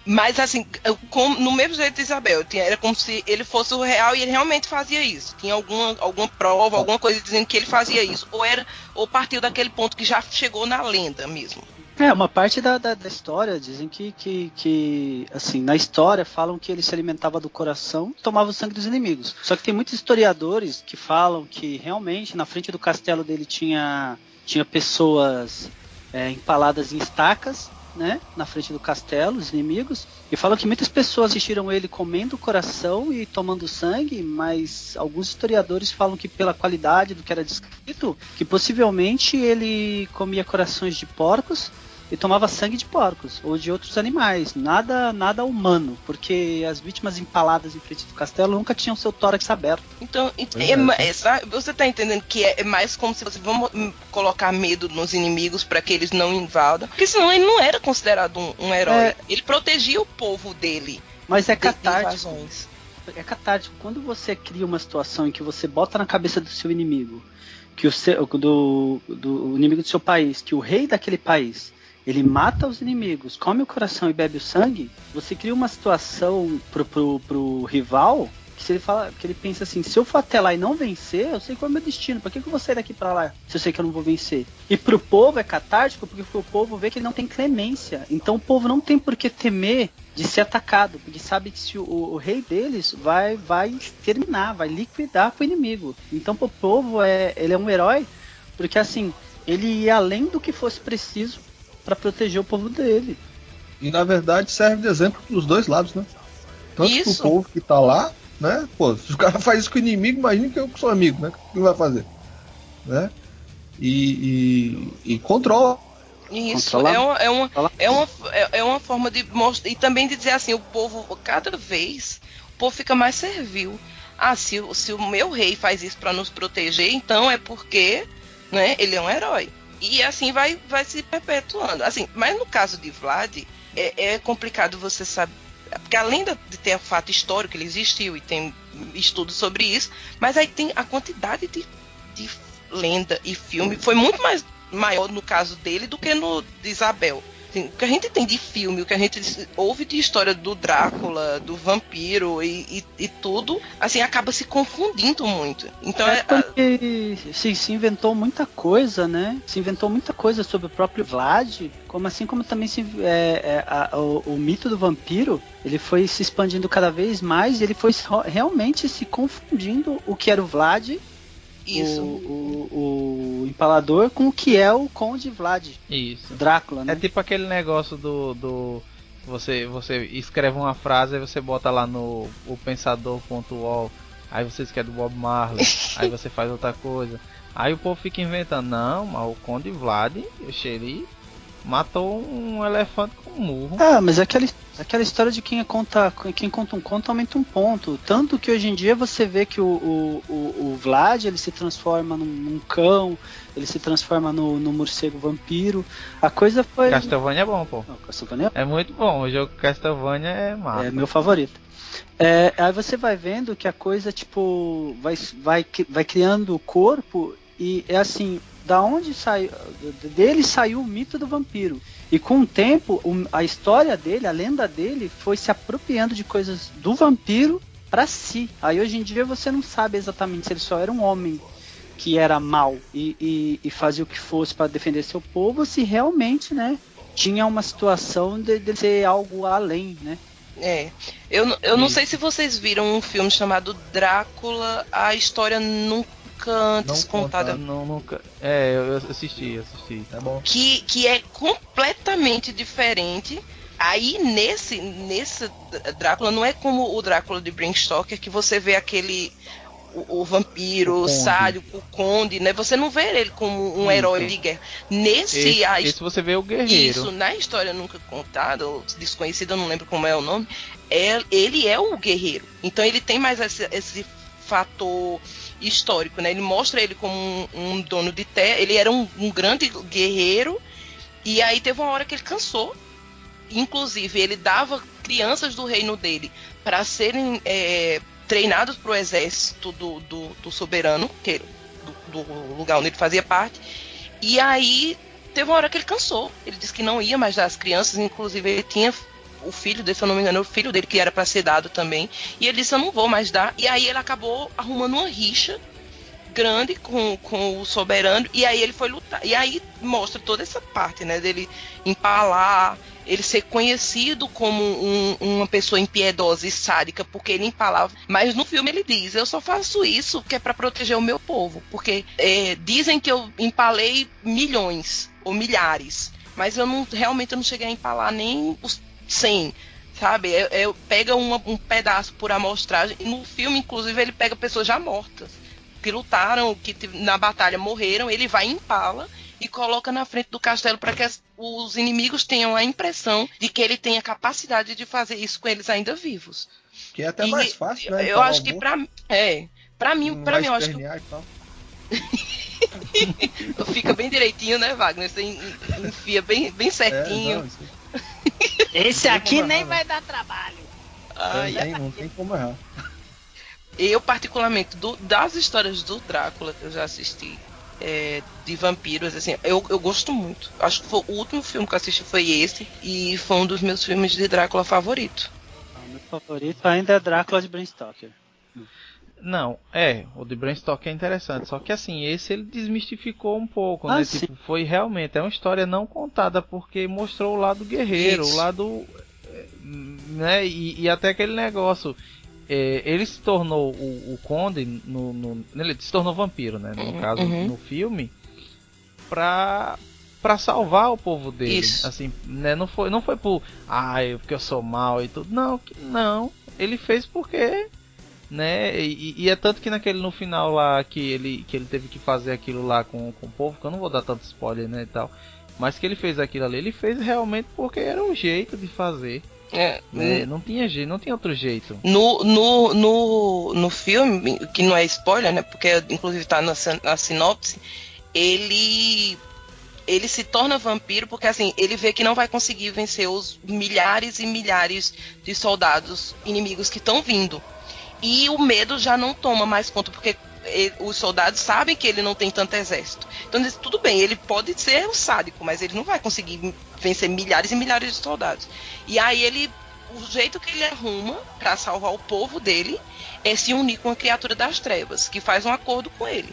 Mas assim, como, no mesmo jeito de Isabel, tinha, era como se ele fosse o real e ele realmente fazia isso. Tinha alguma, alguma prova, alguma coisa dizendo que ele fazia isso. Ou era, ou partiu daquele ponto que já chegou na lenda mesmo. É, uma parte da, da, da, história dizem que, que, que, assim, na história falam que ele se alimentava do coração tomava o sangue dos inimigos. Só que tem muitos historiadores que falam que realmente na frente do castelo dele tinha, tinha pessoas é, empaladas em estacas né, na frente do castelo, os inimigos, e falam que muitas pessoas assistiram ele comendo o coração e tomando sangue, mas alguns historiadores falam que pela qualidade do que era descrito, que possivelmente ele comia corações de porcos e tomava sangue de porcos ou de outros animais, nada nada humano, porque as vítimas empaladas em frente do castelo nunca tinham seu tórax aberto. Então, é, é, você está entendendo que é, mais como se você vamos colocar medo nos inimigos para que eles não invadam, porque senão ele não era considerado um, um herói. É... Ele protegia o povo dele. Mas é catártico. É catártico quando você cria uma situação em que você bota na cabeça do seu inimigo que o seu, do, do inimigo do seu país, que o rei daquele país ele mata os inimigos, come o coração e bebe o sangue, você cria uma situação pro, pro, pro rival que se ele fala, que ele pensa assim, se eu for até lá e não vencer, eu sei qual é o meu destino. Por que, que eu vou sair daqui para lá se eu sei que eu não vou vencer? E pro povo é catártico porque o povo vê que ele não tem clemência. Então o povo não tem por que temer de ser atacado, porque sabe que se o, o, rei deles vai vai exterminar, vai liquidar o inimigo. Então pro povo é ele é um herói porque assim ele ia além do que fosse preciso para proteger o povo dele. E na verdade serve de exemplo para os dois lados, né? Tanto isso. pro povo que tá lá, né? Pô, se o cara faz isso com o inimigo, imagina que eu sou amigo, né? O que vai fazer? Né? E, e, e controla. Isso, é uma, é, uma, é, uma, é uma forma de mostrar. E também de dizer assim, o povo, cada vez, o povo fica mais servil. Ah, se, se o meu rei faz isso para nos proteger, então é porque né, ele é um herói. E assim vai, vai se perpetuando. Assim, mas no caso de Vlad, é, é complicado você saber. Porque além de ter o fato histórico, ele existiu e tem estudos sobre isso, mas aí tem a quantidade de, de lenda e filme foi muito mais maior no caso dele do que no de Isabel. Assim, o que a gente tem de filme, o que a gente ouve de história do Drácula, do vampiro e, e, e tudo, assim, acaba se confundindo muito. Então é, é porque se, se inventou muita coisa, né? Se inventou muita coisa sobre o próprio Vlad, como assim como também se, é, é, a, o, o, mito do vampiro ele foi se expandindo cada vez mais e ele foi realmente se confundindo o que era o Vlad isso. O, o, o, empalador com o que é o Conde Vlad. Isso. Drácula, né? É tipo aquele negócio do. do você, você escreve uma frase e você bota lá no o pensador.ol. Aí você escreve do Bob Marley. aí você faz outra coisa. Aí o povo fica inventando, não, mas o Conde Vlad, o xerife, matou um elefante com um murro. Ah, mas é aquela, aquela história de quem conta, quem conta um conto aumenta um ponto. Tanto que hoje em dia você vê que o, o, o, o Vlad ele se transforma num, num, cão, ele se transforma no, no morcego vampiro. A coisa foi. Castlevania é bom, pô. Não, Castlevania é... é muito bom. O jogo Castlevania é massa. É meu favorito. É, aí você vai vendo que a coisa, tipo, vai, vai, vai criando o corpo e é assim, da onde saiu dele saiu o mito do vampiro. E com o tempo, a história dele, a lenda dele, foi se apropriando de coisas do vampiro para si. Aí hoje em dia você não sabe exatamente se ele só era um homem que era mal e, e, e fazia o que fosse para defender seu povo, se realmente, né, tinha uma situação de, de ser algo além, né? É. Eu, eu não sei se vocês viram um filme chamado Drácula, a história nunca antes não contada. Não, nunca. É, eu assisti, assisti, tá bom. Que, que é completamente diferente. Aí nesse, nesse Drácula não é como o Drácula de Bram Stoker que você vê aquele o, o vampiro, o, o sádico, o conde, né? Você não vê ele como um sim, herói sim. de guerra. Nesse esse, a, esse você vê o guerreiro. Isso, na história nunca contada, desconhecida, eu não lembro como é o nome, é, ele é o guerreiro. Então ele tem mais esse, esse fator histórico, né? Ele mostra ele como um, um dono de terra, ele era um, um, grande guerreiro, e aí teve uma hora que ele cansou. Inclusive, ele dava crianças do reino dele para serem é, treinados para o exército do, do, do soberano, que, do, do, lugar onde ele fazia parte. E aí teve uma hora que ele cansou. Ele disse que não ia mais dar as crianças, inclusive ele tinha o filho dele, se eu não me engano, o filho dele que era para ser dado também. E ele disse: Eu não vou mais dar. E aí ele acabou arrumando uma rixa grande com, com o soberano. E aí ele foi lutar. E aí mostra toda essa parte, né? Dele empalar, ele ser conhecido como um, uma pessoa impiedosa e sádica porque ele empalava. Mas no filme ele diz: Eu só faço isso que é para proteger o meu povo. Porque é, dizem que eu empalei milhões ou milhares. Mas eu não realmente eu não cheguei a empalar nem os 100, sabe? É, é, pega uma, um pedaço por amostragem. No filme, inclusive, ele pega pessoas já mortas, que lutaram, que na batalha morreram. Ele vai em pala e coloca na frente do castelo para que as, os inimigos tenham a impressão de que ele tem a capacidade de fazer isso com eles ainda vivos. Que é até e, mais fácil, né? Eu acho que para é, para mim, para mim eu acho que Fica bem direitinho, né, Wagner? Você enfia bem, bem certinho. É, não, esse aqui nem errar, vai dar trabalho. Ai, não, tem, não tem como errar. Eu, particularmente, do, das histórias do Drácula que eu já assisti, é, de vampiros, assim, eu, eu gosto muito. Acho que foi, o último filme que eu assisti foi esse, e foi um dos meus filmes de Drácula favorito. O meu favorito ainda é Drácula de Bram Stoker. Não, é, o de Bram Stoker é interessante, só que assim, esse ele desmistificou um pouco, ah, né? Sim. Tipo, foi realmente, é uma história não contada, porque mostrou o lado guerreiro, Isso. o lado. Eh, né? E, e, até aquele negócio. É, ele se tornou o, o Conde no, no, Ele se tornou vampiro, né? No uhum, caso, uhum. no filme, pra, pra salvar o povo dele. Isso. Assim, né? Não foi, não foi por. Ah, porque eu sou mal e tudo. Não, não. Ele fez porque né? E, e, é tanto que naquele no final lá que ele, que ele teve que fazer aquilo lá com, com o povo, que eu não vou dar tanto spoiler, né, e tal. Mas que ele fez aquilo ali, ele fez realmente porque era o jeito de fazer. É, né? não tinha jeito, não tinha outro jeito. No, no, no, no filme, que não é spoiler, né? Porque inclusive tá na, na sinopse, ele ele se torna vampiro porque assim ele vê que não vai conseguir vencer os milhares e milhares de soldados inimigos que estão vindo e o medo já não toma mais conta, porque os soldados sabem que ele não tem tanto exército. Então, tudo bem, ele pode ser um sádico, mas ele não vai conseguir vencer milhares e milhares de soldados. E aí ele, o jeito que ele arruma para salvar o povo dele é se unir com a criatura das trevas, que faz um acordo com ele.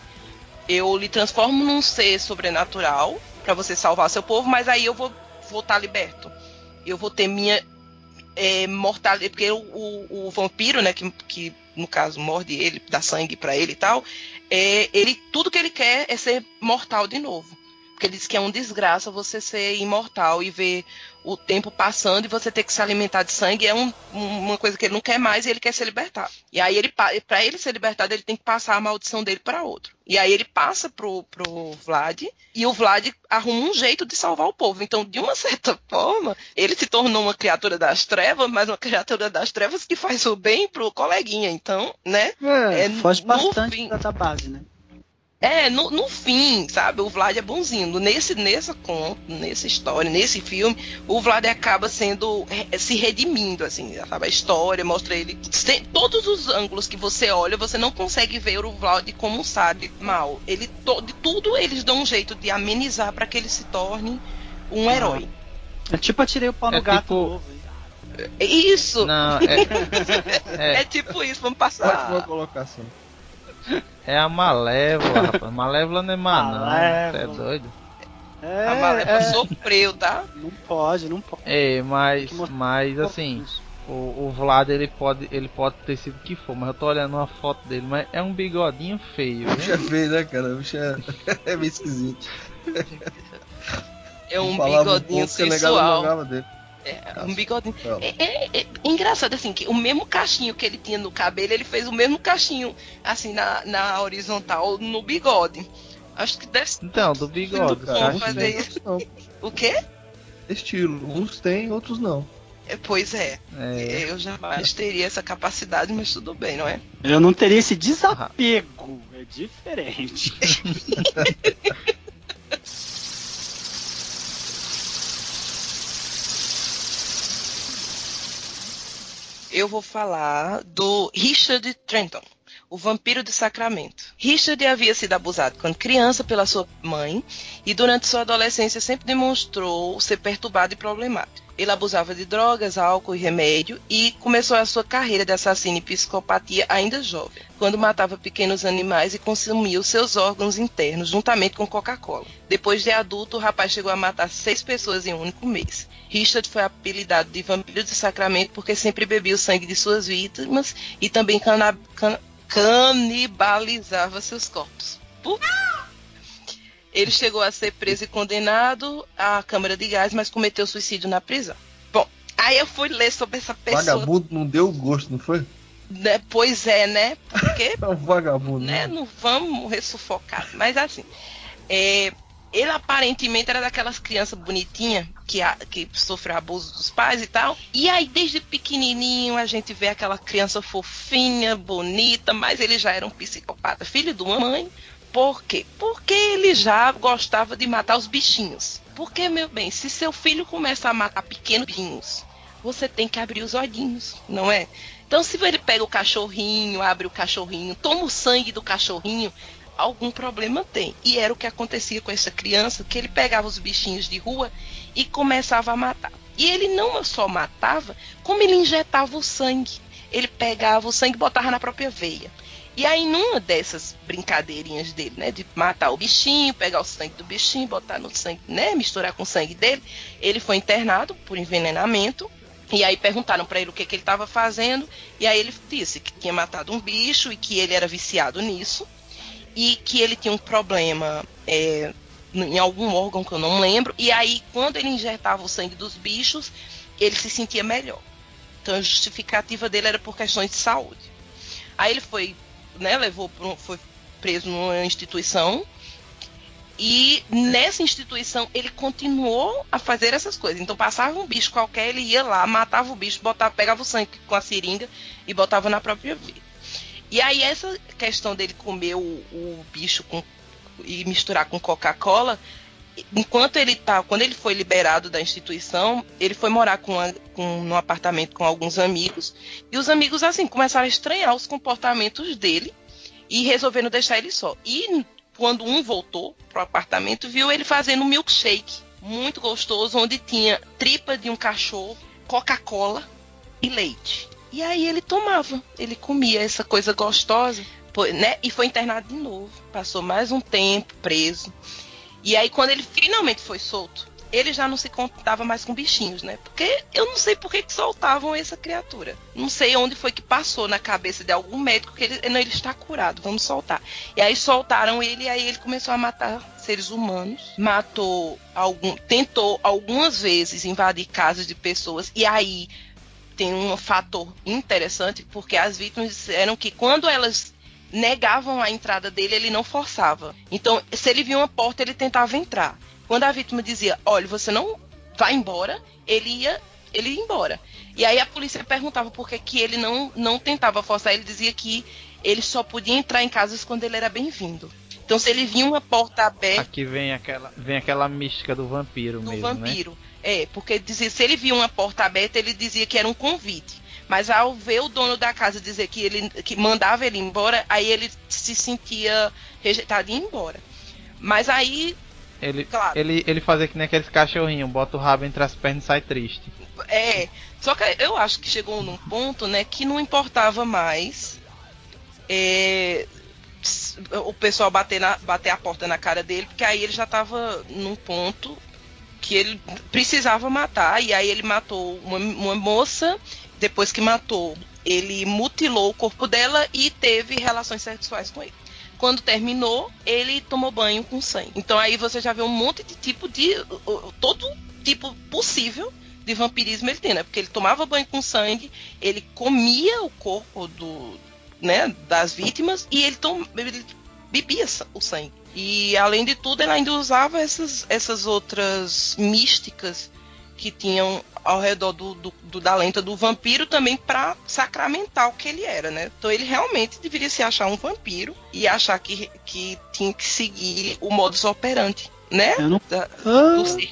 Eu lhe transformo num ser sobrenatural para você salvar seu povo, mas aí eu vou estar tá liberto. Eu vou ter minha é, mortalidade, porque o, o, o, vampiro, né, que, que no caso morde ele, dá sangue para ele e tal, é, ele tudo que ele quer é ser mortal de novo. Porque ele diz que é uma desgraça você ser imortal e ver o tempo passando e você ter que se alimentar de sangue é um, uma coisa que ele não quer mais e ele quer se libertar. E aí ele para ele ser libertado, ele tem que passar a maldição dele para outro. E aí ele passa pro, pro Vlad e o Vlad arruma um jeito de salvar o povo. Então, de uma certa forma, ele se tornou uma criatura das trevas, mas uma criatura das trevas que faz o bem pro coleguinha. Então, né? É, é foge bastante fim, dessa base, né? É, no, no fim, sabe, o Vlad é bonzinho. Nesse, nessa conta, nessa história, nesse filme, o Vlad acaba sendo se redimindo, assim, sabe? A história mostra ele. Tem, todos os ângulos que você olha, você não consegue ver o Vlad como um sábio mal. Ele, to, de tudo eles dão um jeito de amenizar para que ele se torne um ah. herói. É tipo atirei o pau no é gato tipo... novo. Isso! Não, é... é... é tipo isso, vamos passar. Ótima colocação. É a Malévola, rapaz. Malévola não é má, não. Você é doido? É, a Malévola é... sofreu, tá? Não pode, não pode. É, mas, mas assim, o, o Vlad ele pode, ele pode ter sido o que for, mas eu tô olhando uma foto dele, mas é um bigodinho feio. O bicho é feio, né, cara? Bicho é, é meio esquisito. É um bigodinho um sensual. Dele. É, um bigodinho. É, é, é, engraçado assim, que o mesmo cachinho que ele tinha no cabelo, ele fez o mesmo cachinho, assim, na, na horizontal, no bigode. Acho que deve Então, do bigode. Cara, fazer isso. Não. O quê? Estilo. Uns têm, outros não. É, pois é. é. Eu jamais teria essa capacidade, mas tudo bem, não é? Eu não teria esse desapego. É diferente. eu vou falar do Richard Trenton, o vampiro de Sacramento. Richard havia sido abusado quando criança pela sua mãe e durante sua adolescência sempre demonstrou ser perturbado e problemático. Ele abusava de drogas, álcool e remédio e começou a sua carreira de assassino e psicopatia ainda jovem, quando matava pequenos animais e consumia seus órgãos internos juntamente com Coca-Cola. Depois de adulto, o rapaz chegou a matar seis pessoas em um único mês. Richard foi apelidado de vampiro de Sacramento porque sempre bebia o sangue de suas vítimas e também cana can canibalizava seus corpos. Ele chegou a ser preso e condenado à câmara de gás, mas cometeu suicídio na prisão. Bom, aí eu fui ler sobre essa pessoa. Vagabundo não deu gosto, não foi? Né, pois é, né? Porque. é um vagabundo. Né? Não vamos morrer sufocado. Mas assim, é, ele aparentemente era daquelas crianças bonitinhas que, que sofreu abuso dos pais e tal. E aí, desde pequenininho, a gente vê aquela criança fofinha, bonita, mas ele já era um psicopata, filho de uma mãe. Por quê? Porque ele já gostava de matar os bichinhos. Porque, meu bem, se seu filho começa a matar pequenos bichinhos, você tem que abrir os olhinhos, não é? Então, se ele pega o cachorrinho, abre o cachorrinho, toma o sangue do cachorrinho, algum problema tem. E era o que acontecia com essa criança, que ele pegava os bichinhos de rua e começava a matar. E ele não só matava, como ele injetava o sangue. Ele pegava o sangue e botava na própria veia. E aí, numa dessas brincadeirinhas dele, né, de matar o bichinho, pegar o sangue do bichinho, botar no sangue, né, misturar com o sangue dele, ele foi internado por envenenamento. E aí perguntaram para ele o que, que ele estava fazendo, e aí ele disse que tinha matado um bicho e que ele era viciado nisso e que ele tinha um problema é, em algum órgão que eu não lembro, e aí quando ele injetava o sangue dos bichos, ele se sentia melhor. Então a justificativa dele era por questões de saúde. Aí ele foi, né, levou, foi preso numa instituição e nessa instituição ele continuou a fazer essas coisas. Então passava um bicho qualquer, ele ia lá, matava o bicho, botava, pegava o sangue com a seringa e botava na própria vida. E aí essa questão dele comer o, o bicho com, e misturar com Coca-Cola, enquanto ele tá, quando ele foi liberado da instituição, ele foi morar com, a, com num apartamento com alguns amigos e os amigos assim começaram a estranhar os comportamentos dele e resolveram deixar ele só. E quando um voltou pro apartamento, viu ele fazendo um milkshake muito gostoso onde tinha tripa de um cachorro, Coca-Cola e leite. E aí ele tomava, ele comia essa coisa gostosa, né? E foi internado de novo. Passou mais um tempo preso. E aí, quando ele finalmente foi solto, ele já não se contava mais com bichinhos, né? Porque eu não sei por que, que soltavam essa criatura. Não sei onde foi que passou na cabeça de algum médico que ele, não, ele está curado, vamos soltar. E aí soltaram ele e aí ele começou a matar seres humanos, matou algum, tentou algumas vezes invadir casas de pessoas e aí tem um fator interessante porque as vítimas disseram que quando elas negavam a entrada dele, ele não forçava. Então, se ele via uma porta, ele tentava entrar. Quando a vítima dizia, olha, você não vai embora, ele ia, ele ia embora. E aí a polícia perguntava por que, que ele não, não tentava forçar, ele dizia que ele só podia entrar em casas quando ele era bem-vindo. Então se ele vinha uma porta aberta. Aqui vem aquela, vem aquela mística do vampiro do mesmo. Do né? vampiro. Né? É, porque dizia, se ele via uma porta aberta, ele dizia que era um convite. Mas ao ver o dono da casa dizer que ele que mandava ele embora, aí ele se sentia rejeitado e ir embora. Mas aí ele, claro. ele, ele fazia que nem aqueles cachorrinhos, bota o rabo entre as pernas e sai triste. É, só que eu acho que chegou num ponto, né, que não importava mais é, o pessoal bater, na, bater a porta na cara dele, porque aí ele já tava num ponto que ele precisava matar, e aí ele matou uma, uma moça, depois que matou, ele mutilou o corpo dela e teve relações sexuais com ele quando terminou, ele tomou banho com sangue. Então aí você já vê um monte de tipo de. todo tipo possível de vampirismo ele tem, né? Porque ele tomava banho com sangue, ele comia o corpo do, né, das vítimas e ele, tom, ele bebia o sangue. E além de tudo, ele ainda usava essas, essas outras místicas que tinham ao redor do, do, do da lenta do vampiro também para sacramentar o que ele era, né? Então ele realmente deveria se achar um vampiro e achar que, que tinha que seguir o modus operandi, né? Eu não... Da, ah, do ser.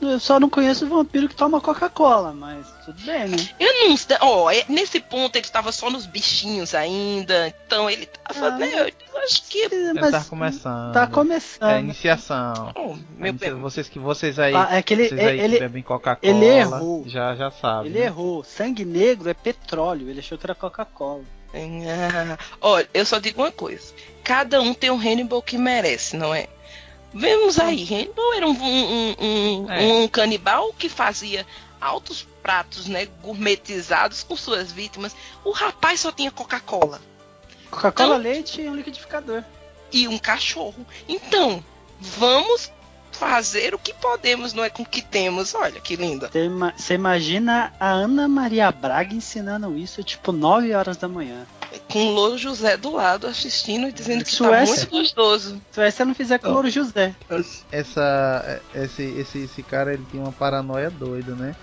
Eu só não conheço o vampiro que toma Coca-Cola, mas tudo bem, né? Eu não sei. Ó, oh, nesse ponto ele estava só nos bichinhos ainda. Então ele tava, ah, né? Eu acho que. Ele tá começando. Tá começando. É a iniciação. Oh, meu a Vocês que vocês aí, ah, é que ele, vocês aí ele, bebem Coca-Cola. Ele errou. Já, já sabe. Ele né? errou. Sangue negro é petróleo. Ele achou que era Coca-Cola. Ah, olha, eu só digo uma coisa. Cada um tem um Hannibal que merece, não é? Vemos aí, Hannibal era um, um, um, é. um, canibal que fazia altos pratos, né, gourmetizados com suas vítimas. O rapaz só tinha Coca-Cola. Coca-Cola, então, leite e um liquidificador. E um cachorro. Então, vamos fazer o que podemos, não é com o que temos. Olha que linda. Você imagina a Ana Maria Braga ensinando isso, tipo, 9 horas da manhã com o Louro José do lado assistindo e dizendo que Suécia, tá muito gostoso. Suécia não fizer com o Louro José. Essa, esse, esse, esse cara ele tinha uma paranoia doida, né?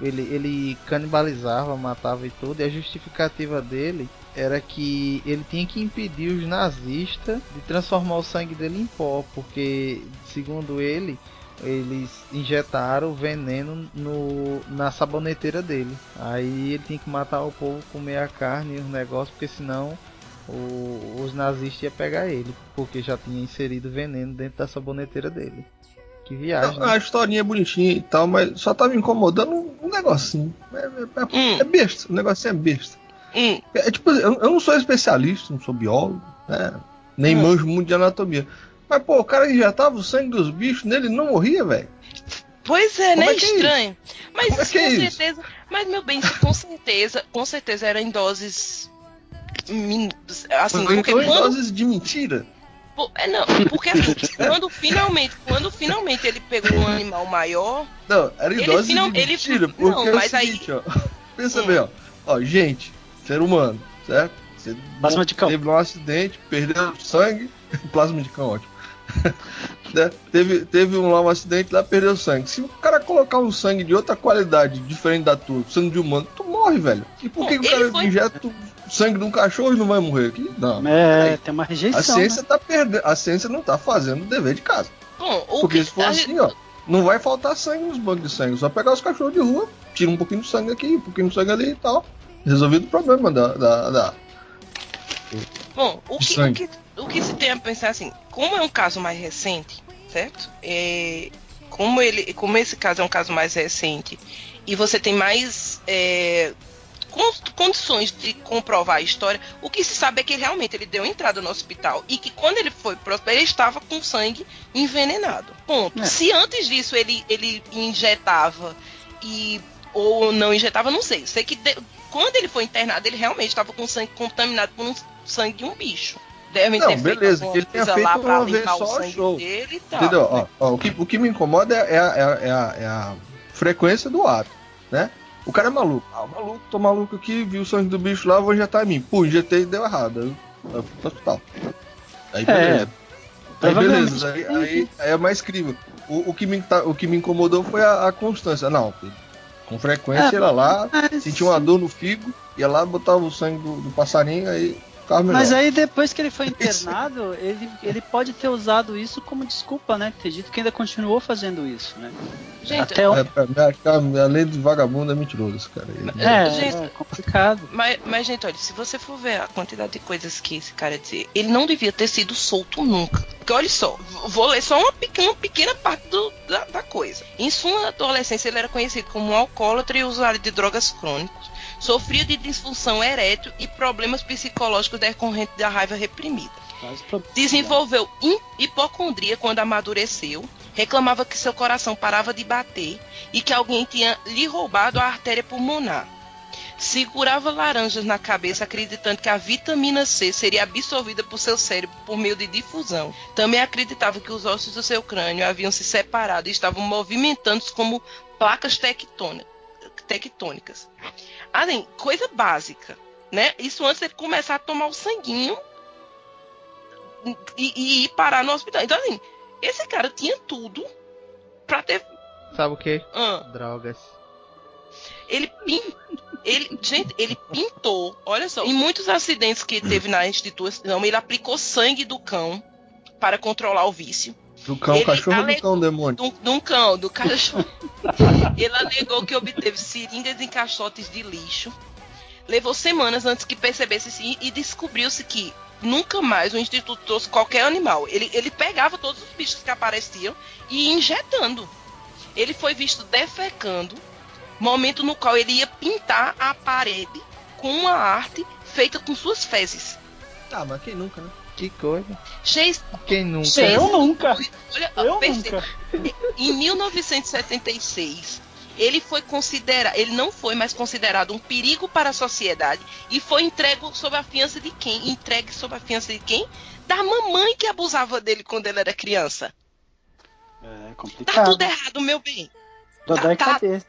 Ele, ele canibalizava, matava e tudo, e a justificativa dele era que ele tinha que impedir os nazistas de transformar o sangue dele em pó, porque, segundo ele, eles injetaram veneno no, na saboneteira dele. Aí ele tinha que matar o povo, comer a carne e os negócios, porque senão o, os nazistas iam pegar ele, porque já tinha inserido veneno dentro da saboneteira dele. Que viagem. Né? A historinha é bonitinha e tal, mas só tava incomodando um negocinho. É, é, é, hum. é besta, o negocinho é besta. Hum. É, tipo, eu, eu, não sou especialista, não sou biólogo, né? nem hum. manjo muito de anatomia. Mas, pô, o cara injetava o sangue dos bichos nele e não morria, velho. Pois é, Como né? É, é estranho. Mas Como é com é certeza. Mas, meu bem, com certeza, com certeza era em doses. Assim, porque então, quando... em doses de mentira. É, não, porque assim, quando finalmente, quando finalmente ele pegou um animal maior. Não, era em doses final, de mentira, ele, porque não, é o mas seguinte, aí... ó. Pensa hum. bem, ó. Ó, gente, ser humano, certo? Você plasma de cão. teve um acidente, perdeu sangue, plasma de cão, ótimo. né? teve, teve um, lá um acidente lá, perdeu sangue. Se o cara colocar um sangue de outra qualidade, diferente da tua, sangue de humano, tu morre, velho. E por que, que o cara foi... injeta sangue de um cachorro e não vai morrer aqui? Não. É, tem uma rejeição. A ciência né? tá perdendo. A ciência não tá fazendo o dever de casa. Bom, Porque se for assim, ó, não vai faltar sangue nos bancos de sangue. Só pegar os cachorros de rua, tira um pouquinho de sangue aqui, um pouquinho de sangue ali e tal. Resolvido o problema da. da, da Bom, o que, o que, o que se tem a pensar assim, como é um caso mais recente, certo? É, como, ele, como esse caso é um caso mais recente e você tem mais é, condições de comprovar a história, o que se sabe é que realmente ele deu entrada no hospital e que quando ele foi pro ele estava com sangue envenenado. Ponto. É. Se antes disso ele, ele injetava e ou não injetava, não sei. Sei que de, quando ele foi internado, ele realmente estava com sangue contaminado por um sangue de um bicho. Devem não, ter beleza, feito que ele tenha feito lá pra uma vez só show. Dele e tal. Entendeu? Ó, ó, o, que, o que me incomoda é, é, é, é, a, é a frequência do ato, né? O cara é maluco. Ah, o maluco, tô maluco aqui, viu o sangue do bicho lá, vou injetar em mim. Pô, injetei e deu errado. Aí eu fui pro hospital. Aí beleza. É, aí beleza, aí, aí, aí, é mais crível. O, o, que me, tá, o que me incomodou foi a, a constância. Não, com frequência é, ia lá, sentia uma dor no figo, ia lá, botava o sangue do, do passarinho, aí mas aí depois que ele foi internado, ele, ele pode ter usado isso como desculpa, né? Ter dito que ainda continuou fazendo isso, né? Gente, Até o... é, é, além de vagabundo é mentiroso esse cara. Ele... É, gente, é complicado. Mas, mas, gente, olha, se você for ver a quantidade de coisas que esse cara dizia, ele não devia ter sido solto nunca. Porque olha só, vou ler só uma pequena, pequena parte do, da, da coisa. Em sua adolescência, ele era conhecido como um alcoólatra e usuário de drogas crônicos sofria de disfunção erétil e problemas psicológicos decorrentes da raiva reprimida. Desenvolveu hipocondria quando amadureceu, reclamava que seu coração parava de bater e que alguém tinha lhe roubado a artéria pulmonar. Segurava laranjas na cabeça, acreditando que a vitamina C seria absorvida por seu cérebro por meio de difusão. Também acreditava que os ossos do seu crânio haviam se separado e estavam movimentando-se como placas tectônicas. Assim, coisa básica, né? Isso antes de começar a tomar o sanguinho e, e ir parar no hospital. Então, assim, esse cara tinha tudo pra ter. Sabe o que? Ah. Drogas. Ele ele, gente, ele pintou, olha só, em muitos acidentes que teve na instituição, ele aplicou sangue do cão para controlar o vício. Do cão, ele cachorro ou do cão, demônio? Do, do cão, do cachorro. ele alegou que obteve seringas em caixotes de lixo. Levou semanas antes que percebesse sim e descobriu-se que nunca mais o instituto trouxe qualquer animal. Ele, ele pegava todos os bichos que apareciam e ia injetando. Ele foi visto defecando, momento no qual ele ia pintar a parede com uma arte feita com suas fezes. Ah, mas quem nunca, né? Que coisa. Chase... Quem nunca? Chase... Eu nunca. Olha, eu nunca. Em 1976, ele foi considerado, ele não foi mais considerado um perigo para a sociedade e foi entregue sob a fiança de quem? Entregue sob a fiança de quem? Da mamãe que abusava dele quando ele era criança. É complicado. Tá tudo errado, meu bem. Dodói tá, cabeça.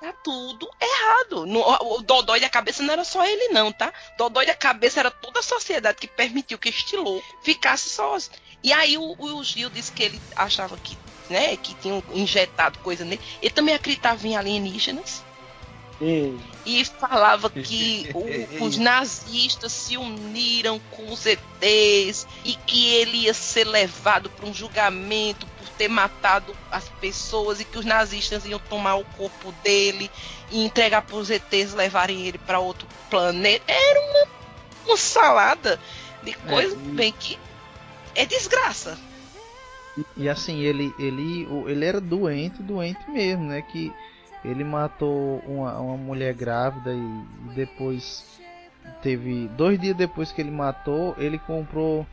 Tá tudo errado. No, o Dodói da cabeça não era só ele, não, tá? Dodói da cabeça era toda a sociedade que permitiu que este louco ficasse só. E aí o, o Gil disse que ele achava que, né, que tinham injetado coisa nele. Ele também acreditava em alienígenas. E falava que o, os nazistas se uniram com os ETs e que ele ia ser levado para um julgamento ter matado as pessoas e que os nazistas iam tomar o corpo dele e entregar para os ETs levarem ele para outro planeta. Era uma, uma salada de coisa é, bem que é desgraça. E assim, ele, ele, ele era doente, doente mesmo, né? Que ele matou uma, uma mulher grávida e, e depois teve. Dois dias depois que ele matou, ele comprou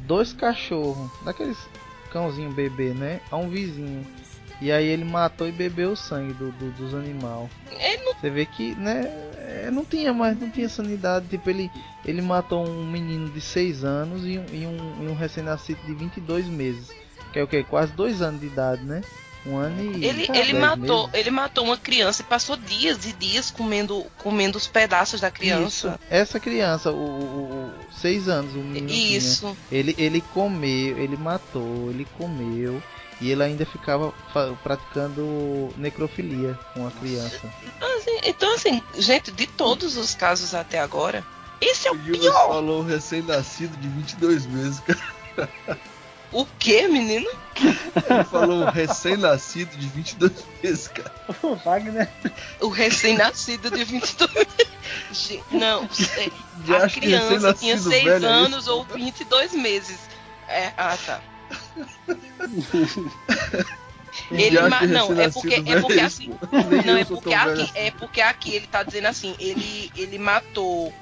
dois cachorros, daqueles cãozinho bebê, né? A um vizinho. E aí ele matou e bebeu o sangue do, do dos animais. Não... Você vê que, né? É, não tinha mais, não tinha sanidade. Tipo, ele, ele matou um menino de 6 anos e um, e um, um recém-nascido de 22 meses. Que é o que? Quase dois anos de idade, né? Um ano e. Ele, ele matou, meses. ele matou uma criança e passou dias e dias comendo, comendo os pedaços da criança. Isso. Essa criança, o, o, o seis anos, o menino. Isso. Tinha, ele, ele comeu, ele matou, ele comeu. E ele ainda ficava praticando necrofilia com a criança. Assim, então, assim, gente, de todos os casos até agora, esse é o, o pior. falou recém-nascido de 22 meses, cara. O que, menino? Ele falou recém-nascido de 22 meses, cara. O Wagner. O recém-nascido de 22 meses. Não, é, a criança tinha 6 é anos é ou 22 meses. É, ah, tá. Ele acha ma- que não, é porque, é porque não é assim. Não, é porque, aqui, assim. é porque aqui ele tá dizendo assim, ele, ele matou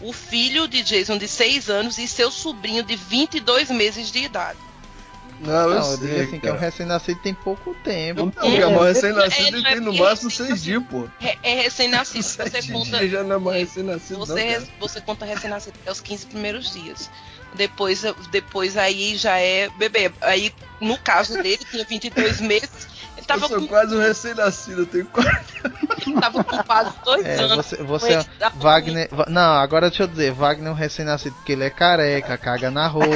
o filho de Jason de 6 anos e seu sobrinho de 22 meses de idade. Não, eu Não, eu sei, assim, que é um recém-nascido tem pouco tempo. Não, porque a mãe recém-nascido É, não é tem no máximo recém- seis dias, pô. É, é recém-nascido, você conta. já não é mais recém-nascido, não, Você, cara. você conta recém-nascido até os 15 primeiros dias. Depois, depois aí já é bebê. Aí, no caso dele, tinha 22 meses. Tava Eu sou com, quase um recém-nascido, eu tenho quase. tava com quase dois É, anos. você, você com- Wagner. Va- Não, agora deixa eu dizer, Wagner é um recém-nascido porque ele é careca, caga na roupa,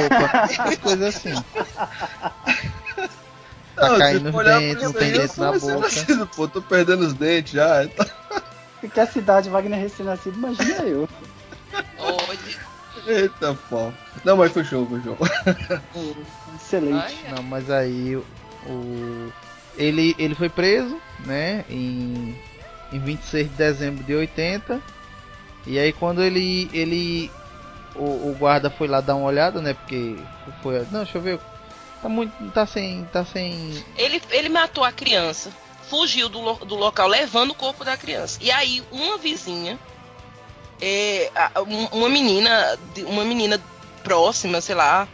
essas coisas assim. Tá Não, caindo os dentes, não tem dente na boca. Pô, tô perdendo os dentes já. então- Porque a cidade Wagner recém-nascido, imagina eu. Olha, Eita, pô. Não, mas foi show, foi show. Excelente. ai, Não, mas aí o. ele, ele foi preso, né? Em, em 26 de dezembro de 80. E aí quando ele. ele o, o guarda foi lá dar uma olhada, né? Porque foi. Não, deixa eu ver. Tá muito. Tá sem. Tá sem. Ele, ele matou a criança, fugiu do, do local levando o corpo da criança. E aí uma vizinha, é, um- uma menina, uma menina próxima, sei lá,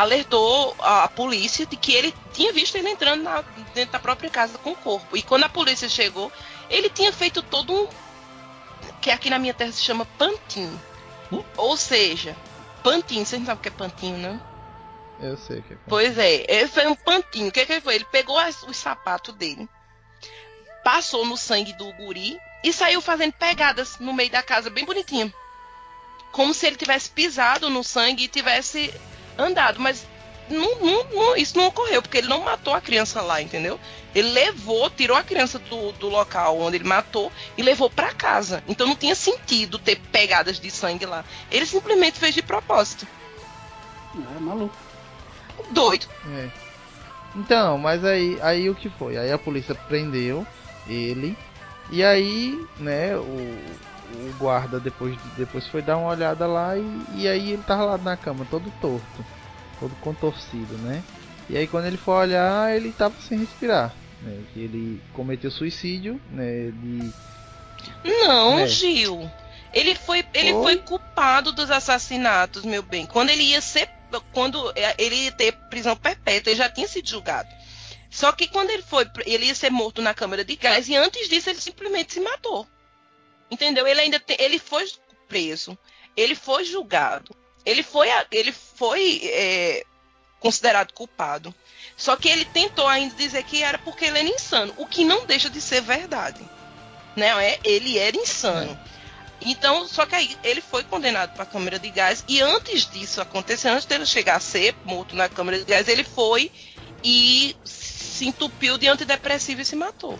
alertou a, polícia de que ele tinha visto ele entrando na- dentro da própria casa com o corpo. E quando a polícia chegou, ele tinha feito todo um que aqui na minha terra se chama pantinho. Ou seja, pantinho, vocês não sabem o que é pantinho, não? Eu sei que é. Pois é, ele foi um pantinho. O que, que ele foi? Ele pegou as- os sapatos dele, passou no sangue do guri e saiu fazendo pegadas no meio da casa, bem bonitinho. Como se ele tivesse pisado no sangue e tivesse andado. Mas não- não- não- isso não ocorreu, porque ele não matou a criança lá, entendeu? Ele levou, tirou a criança do, do local onde ele matou e levou pra casa. Então não tinha sentido ter pegadas de sangue lá. Ele simplesmente fez de propósito. É maluco. Doido. É. Então, mas aí, aí o que foi? Aí a polícia prendeu ele e aí, né, o, o guarda depois, depois foi dar uma olhada lá e, e aí ele tava lá na cama todo torto, todo contorcido, né? E aí quando ele foi olhar, ele tava sem respirar, né? Ele cometeu suicídio, né? De, Não, É. Gil. Ele foi, ele Foi? foi culpado dos assassinatos, meu bem. Quando ele ia ser. Quando ele ia ter prisão perpétua, ele já tinha sido julgado. Só que quando ele foi. Ele ia ser morto na câmara de gás e antes disso ele simplesmente se matou. Entendeu? Ele ainda tem, ele foi preso, ele foi julgado, ele foi, ele foi é, considerado culpado. Só que ele tentou ainda dizer que era porque ele era insano, o que não deixa de ser verdade. Não é? Ele era insano. Então, só que aí ele foi condenado para a câmara de gás e antes disso acontecer, antes dele chegar a ser morto na câmara de gás, ele foi e se entupiu de antidepressivo e se matou.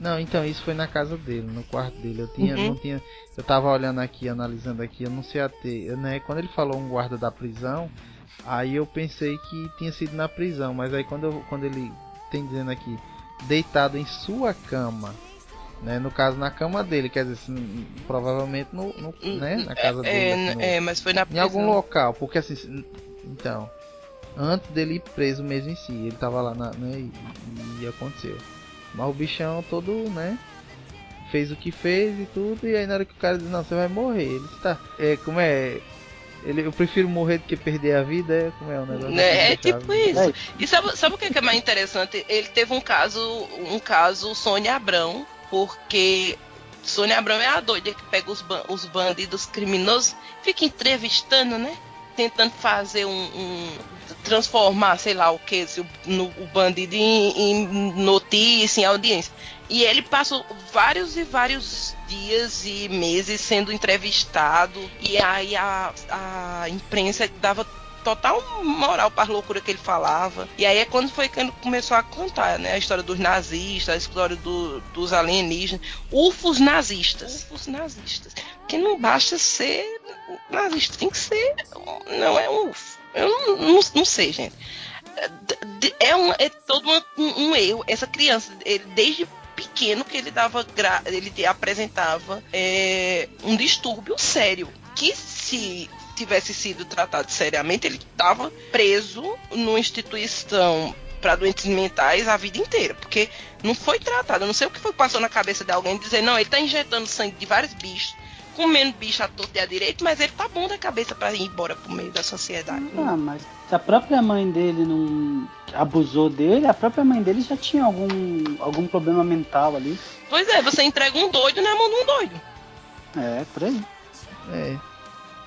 Não, então isso foi na casa dele, no quarto dele. Eu tinha, Uhum. não tinha, eu tava olhando aqui, analisando aqui, eu não sei até, né? Quando ele falou um guarda da prisão, aí eu pensei que tinha sido na prisão, mas aí quando, eu, quando ele tem dizendo aqui, deitado em sua cama, né? No caso na cama dele, quer dizer, assim, provavelmente no, no- né? Na casa é, dele, é, no- é, mas foi na em prisão. algum local, porque assim, então, antes dele ir preso mesmo em si, ele tava lá, na, né, e, e aconteceu. Mas o bichão todo, né, fez o que fez e tudo, e aí na hora que o cara diz, não, você vai morrer, ele está, é, como é, ele, eu prefiro morrer do que perder a vida, é, como é o negócio? É, é assim, tipo isso. E sabe, sabe o que que é mais interessante? Ele teve um caso, um caso Sônia Abrão, porque Sônia Abrão é a doida que pega os, ban- os bandidos criminosos, fica entrevistando, né? Tentando fazer um. um- transformar, sei lá o que, o, no, o bandido em, em notícia, em audiência. E ele passou vários e vários dias e meses sendo entrevistado, e aí a, a imprensa dava total moral para as loucuras que ele falava. E aí é quando foi que ele começou a contar, né? A história dos nazistas, a história do- dos alienígenas. UFOs nazistas. UFOs nazistas. Porque não basta ser nazista, tem que ser. Não é um UFO. Eu não, não, não sei, gente. É, um, é todo um, um erro. Essa criança, ele, desde pequeno que ele dava gra- ele apresentava é, um distúrbio sério que se tivesse sido tratado seriamente ele estava preso numa instituição para doentes mentais a vida inteira, porque não foi tratado. Eu não sei o que foi passou na cabeça de alguém dizer, não, ele tá injetando sangue de vários bichos, comendo bicho à torta e à direita, mas ele tá bom da cabeça para ir embora pro meio da sociedade. Ah, mas se a própria mãe dele não abusou dele, a própria mãe dele já tinha algum, algum problema mental ali. Pois é, você entrega um doido na mão de um doido. É, por aí. É.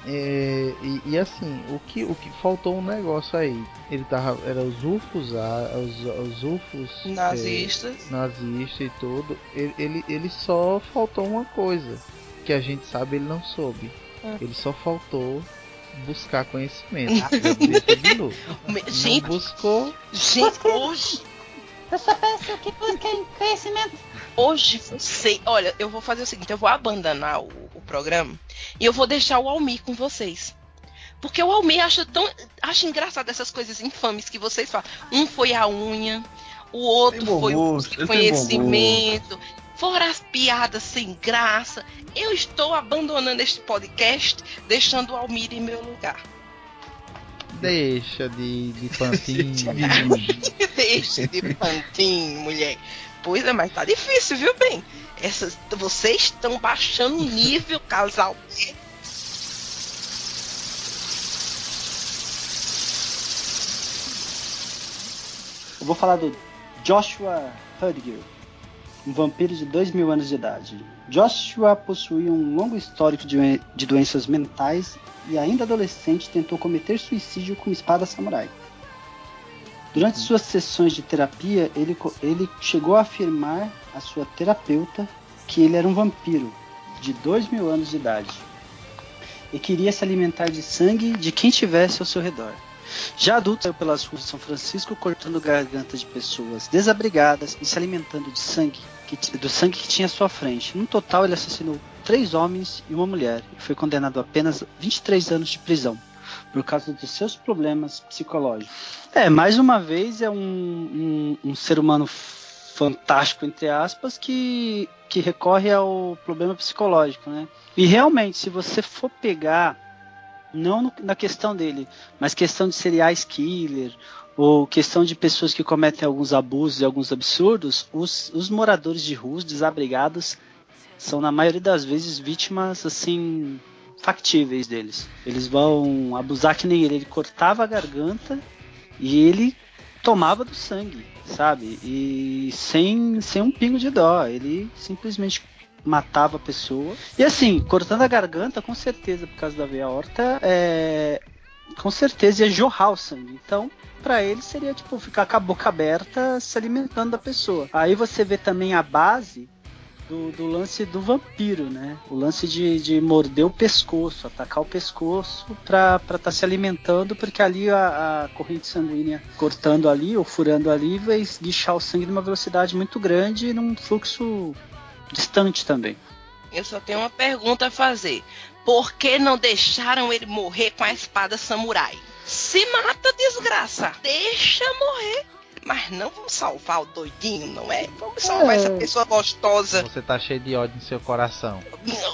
É, e, e assim, o que, o que faltou um negócio aí. Ele tava. Era os UFOs, ah, os, os UFOs. Nazistas. É, nazistas e tudo. Ele, ele, ele só faltou uma coisa. Que a gente sabe ele não soube. Hum. Ele só faltou buscar conhecimento. de novo. Gente, Não buscou. gente, hoje. Eu só peço que busquem conhecimento. Hoje você. Olha, eu vou fazer o seguinte: eu vou abandonar o, o programa e eu vou deixar o Almir com vocês. Porque o Almir acha tão. acha engraçado essas coisas infames que vocês falam. Um foi a unha, o outro foi o conhecimento. Fora as piadas sem graça. Eu estou abandonando este podcast, deixando o Almir em meu lugar. Deixa de, de pantinho. Deixa de pantinho, mulher. Pois é, mas tá difícil, viu, bem? Essas, vocês estão baixando o nível, casal. Eu vou falar do Joshua Hudger, um vampiro de 2 mil anos de idade. Joshua possuía um longo histórico de, de doenças mentais e, ainda adolescente, tentou cometer suicídio com espada samurai. Durante suas sessões de terapia, ele, ele chegou a afirmar à sua terapeuta que ele era um vampiro de 2 mil anos de idade e queria se alimentar de sangue de quem tivesse ao seu redor. Já adulto, saiu pelas ruas de São Francisco cortando gargantas de pessoas desabrigadas e se alimentando de sangue, que do sangue que tinha à sua frente. No total, ele assassinou três homens e uma mulher e foi condenado a apenas 23 anos de prisão por causa dos seus problemas psicológicos. É, mais uma vez é um, um, um ser humano fantástico, entre aspas, que, que recorre ao problema psicológico, né? E realmente, se você for pegar, não no- na questão dele, mas questão de serial killer, ou questão de pessoas que cometem alguns abusos e alguns absurdos, os, os moradores de ruas, desabrigados, são na maioria das vezes vítimas assim factíveis deles. Eles vão abusar que nem ele, ele cortava a garganta e ele tomava do sangue, sabe? E sem, sem um pingo de dó, ele simplesmente matava a pessoa. E assim, cortando a garganta, com certeza, por causa da veia horta, é, com certeza ia jorrar o sangue. Então, para ele seria tipo ficar com a boca aberta se alimentando da pessoa. Aí você vê também a base do, do lance do vampiro, né? O lance de, de morder o pescoço, atacar o pescoço pra estar tá se alimentando, porque ali a, a corrente sanguínea cortando ali ou furando ali vai esguichar o sangue numa velocidade muito grande num fluxo distante também. Eu só tenho uma pergunta a fazer. Por que não deixaram ele morrer com a espada samurai? Se mata, desgraça. Deixa morrer. Mas não vamos salvar o doidinho, não é? Vamos salvar É. essa pessoa gostosa. Você tá cheio de ódio no seu coração.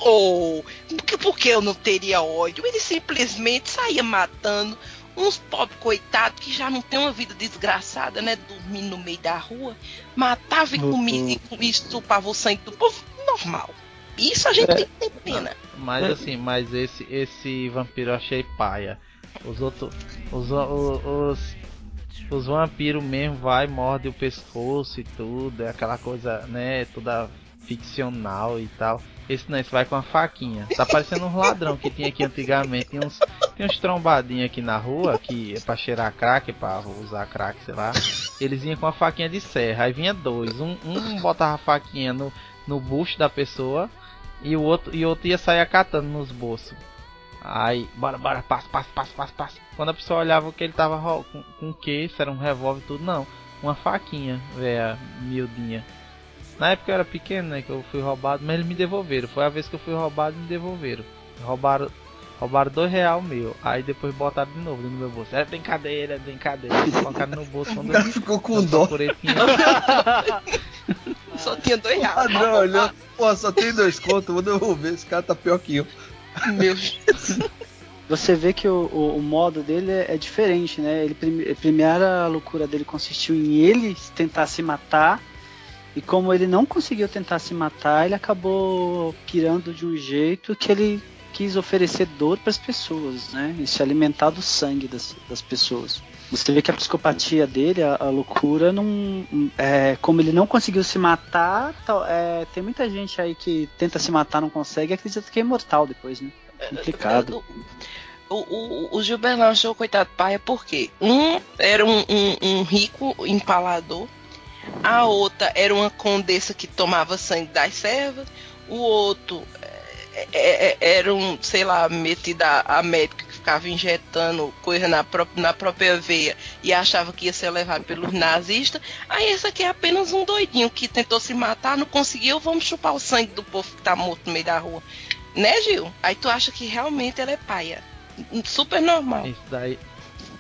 Oh, por que- por que eu não teria ódio? Ele simplesmente saía matando uns pobres coitados que já não tem uma vida desgraçada, né? Dormindo no meio da rua. Matava e comia e estupava o sangue do povo. Normal. Isso a gente tem que ter pena. Mas assim, mas esse esse vampiro eu achei paia. Os outros. Os, os, os, os vampiros mesmo vai, morde o pescoço e tudo. É aquela coisa, né? Toda ficcional e tal. Esse não, esse vai com a faquinha. Tá parecendo uns ladrão que tinha aqui antigamente. Tinha uns, tinha uns trombadinhos aqui na rua que é pra cheirar crack, pra usar crack, sei lá. Eles vinham com a faquinha de serra. Aí vinha dois. Um, um botava a faquinha no, no bucho da pessoa e o outro e o outro ia sair acatando nos bolsos. Aí, bora, bora, passa, passa, passa, passa, passa. Quando a pessoa olhava que ele tava com, com o que, se era um revólver tudo, não. Uma faquinha, velha, miudinha. Na época eu era pequeno, né, que eu fui roubado, mas eles me devolveram. Foi a vez que eu fui roubado e me devolveram. Roubaram, roubaram dois real meu. Aí depois botaram de novo no meu bolso. Era brincadeira, era brincadeira. Colocaram no bolso quando eu, ficou com eu dó. Só tinha dois reais. olhando, pô, só tem dois contos, vou devolver, esse cara tá pior que eu. Meu Jesus. você vê que o, o, o modo dele é, é diferente, né? Ele a loucura dele consistiu em ele tentar se matar e como ele não conseguiu tentar se matar, ele acabou pirando de um jeito que ele quis oferecer dor para as pessoas, né? E se alimentar do sangue das, das pessoas. Você vê que a psicopatia dele, a, a loucura, não, é, como ele não conseguiu se matar, é, tem muita gente aí que tenta se matar, não consegue, e acredita que é imortal depois, né? Complicado. O, o, o Gilberto achou coitado paia porque um era um, um- um rico empalador, a outra era uma condessa que tomava sangue das servas, o outro é, é, é, era um, sei lá, metido a, a médico que ficava injetando coisa na, pró- na própria veia e achava que ia ser levado pelos nazistas. Aí esse aqui é apenas um doidinho que tentou se matar, não conseguiu, vamos chupar o sangue do povo que tá morto no meio da rua. Né, Gil? Aí tu acha que realmente ela é paia. Super normal. Isso daí.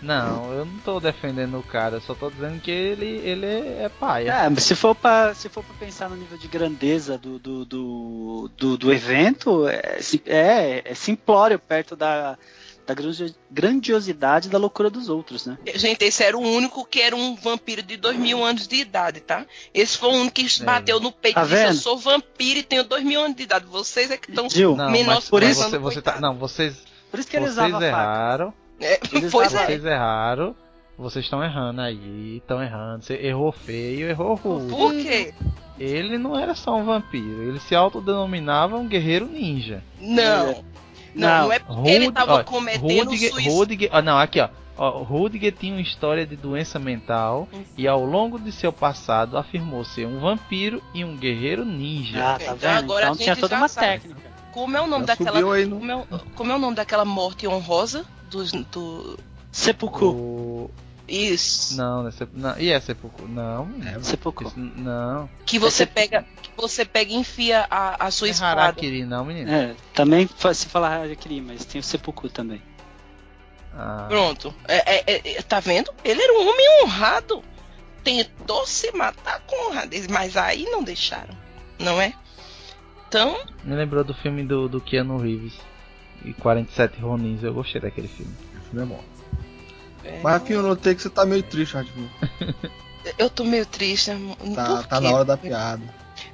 Não, eu não tô defendendo o cara, eu só tô dizendo que ele, ele é, é paia. É, mas se for pra, se for pra pensar no nível de grandeza do, do, do, do, do evento, é, é, é simplório perto da, da grandio- grandiosidade da loucura dos outros, né? Gente, esse era o único que era um vampiro de dois mil anos de idade, tá? Esse foi o único que bateu no peito Tá e disse: Eu sou vampiro e tenho dois mil anos de idade. Vocês é que estão Gil, Não, menos mas, mas isso- você, você tá, não, vocês, por isso que ele vocês usava faca. É, pois é. Vocês erraram. Vocês estão errando aí, estão errando. Você errou feio, errou rude. Por quê? Ele não era só um vampiro, ele se autodenominava um guerreiro ninja. Não. Não, não é porque ele tava ó, cometendo Rudiger, suicídio. Rudiger, ó, não, aqui ó. ó. Rudiger tinha uma história de doença mental Hum. e ao longo de seu passado afirmou ser um vampiro e um guerreiro ninja. Ah, tá Então vendo? agora a então tinha gente toda já uma sabe. técnica. Como é o nome Já daquela. Como é, como é o nome daquela morte honrosa? Do. Sepulcro. O... Isso. Não, não é sep... não, e é sepulcro? Não, Sepulcro. isso não. Que você Esse- pega. Que você pega e enfia a, a sua é espada. Harakiri, não, menino. É, também se falar Harakiri, mas tem o Sepulcro também. Ah, Pronto. É, é, é, é, tá vendo? Ele era um homem honrado. Tentou se matar com honradez, mas aí não deixaram. Não é? Então, me lembrou do filme do, do Keanu Reeves e 47 Ronins. Eu gostei daquele filme. Esse filme é bom. é, Mas Rafinha, eu notei que você tá meio triste, Rafinha. eu tô meio triste. Tá, Por tá quê? na hora da piada.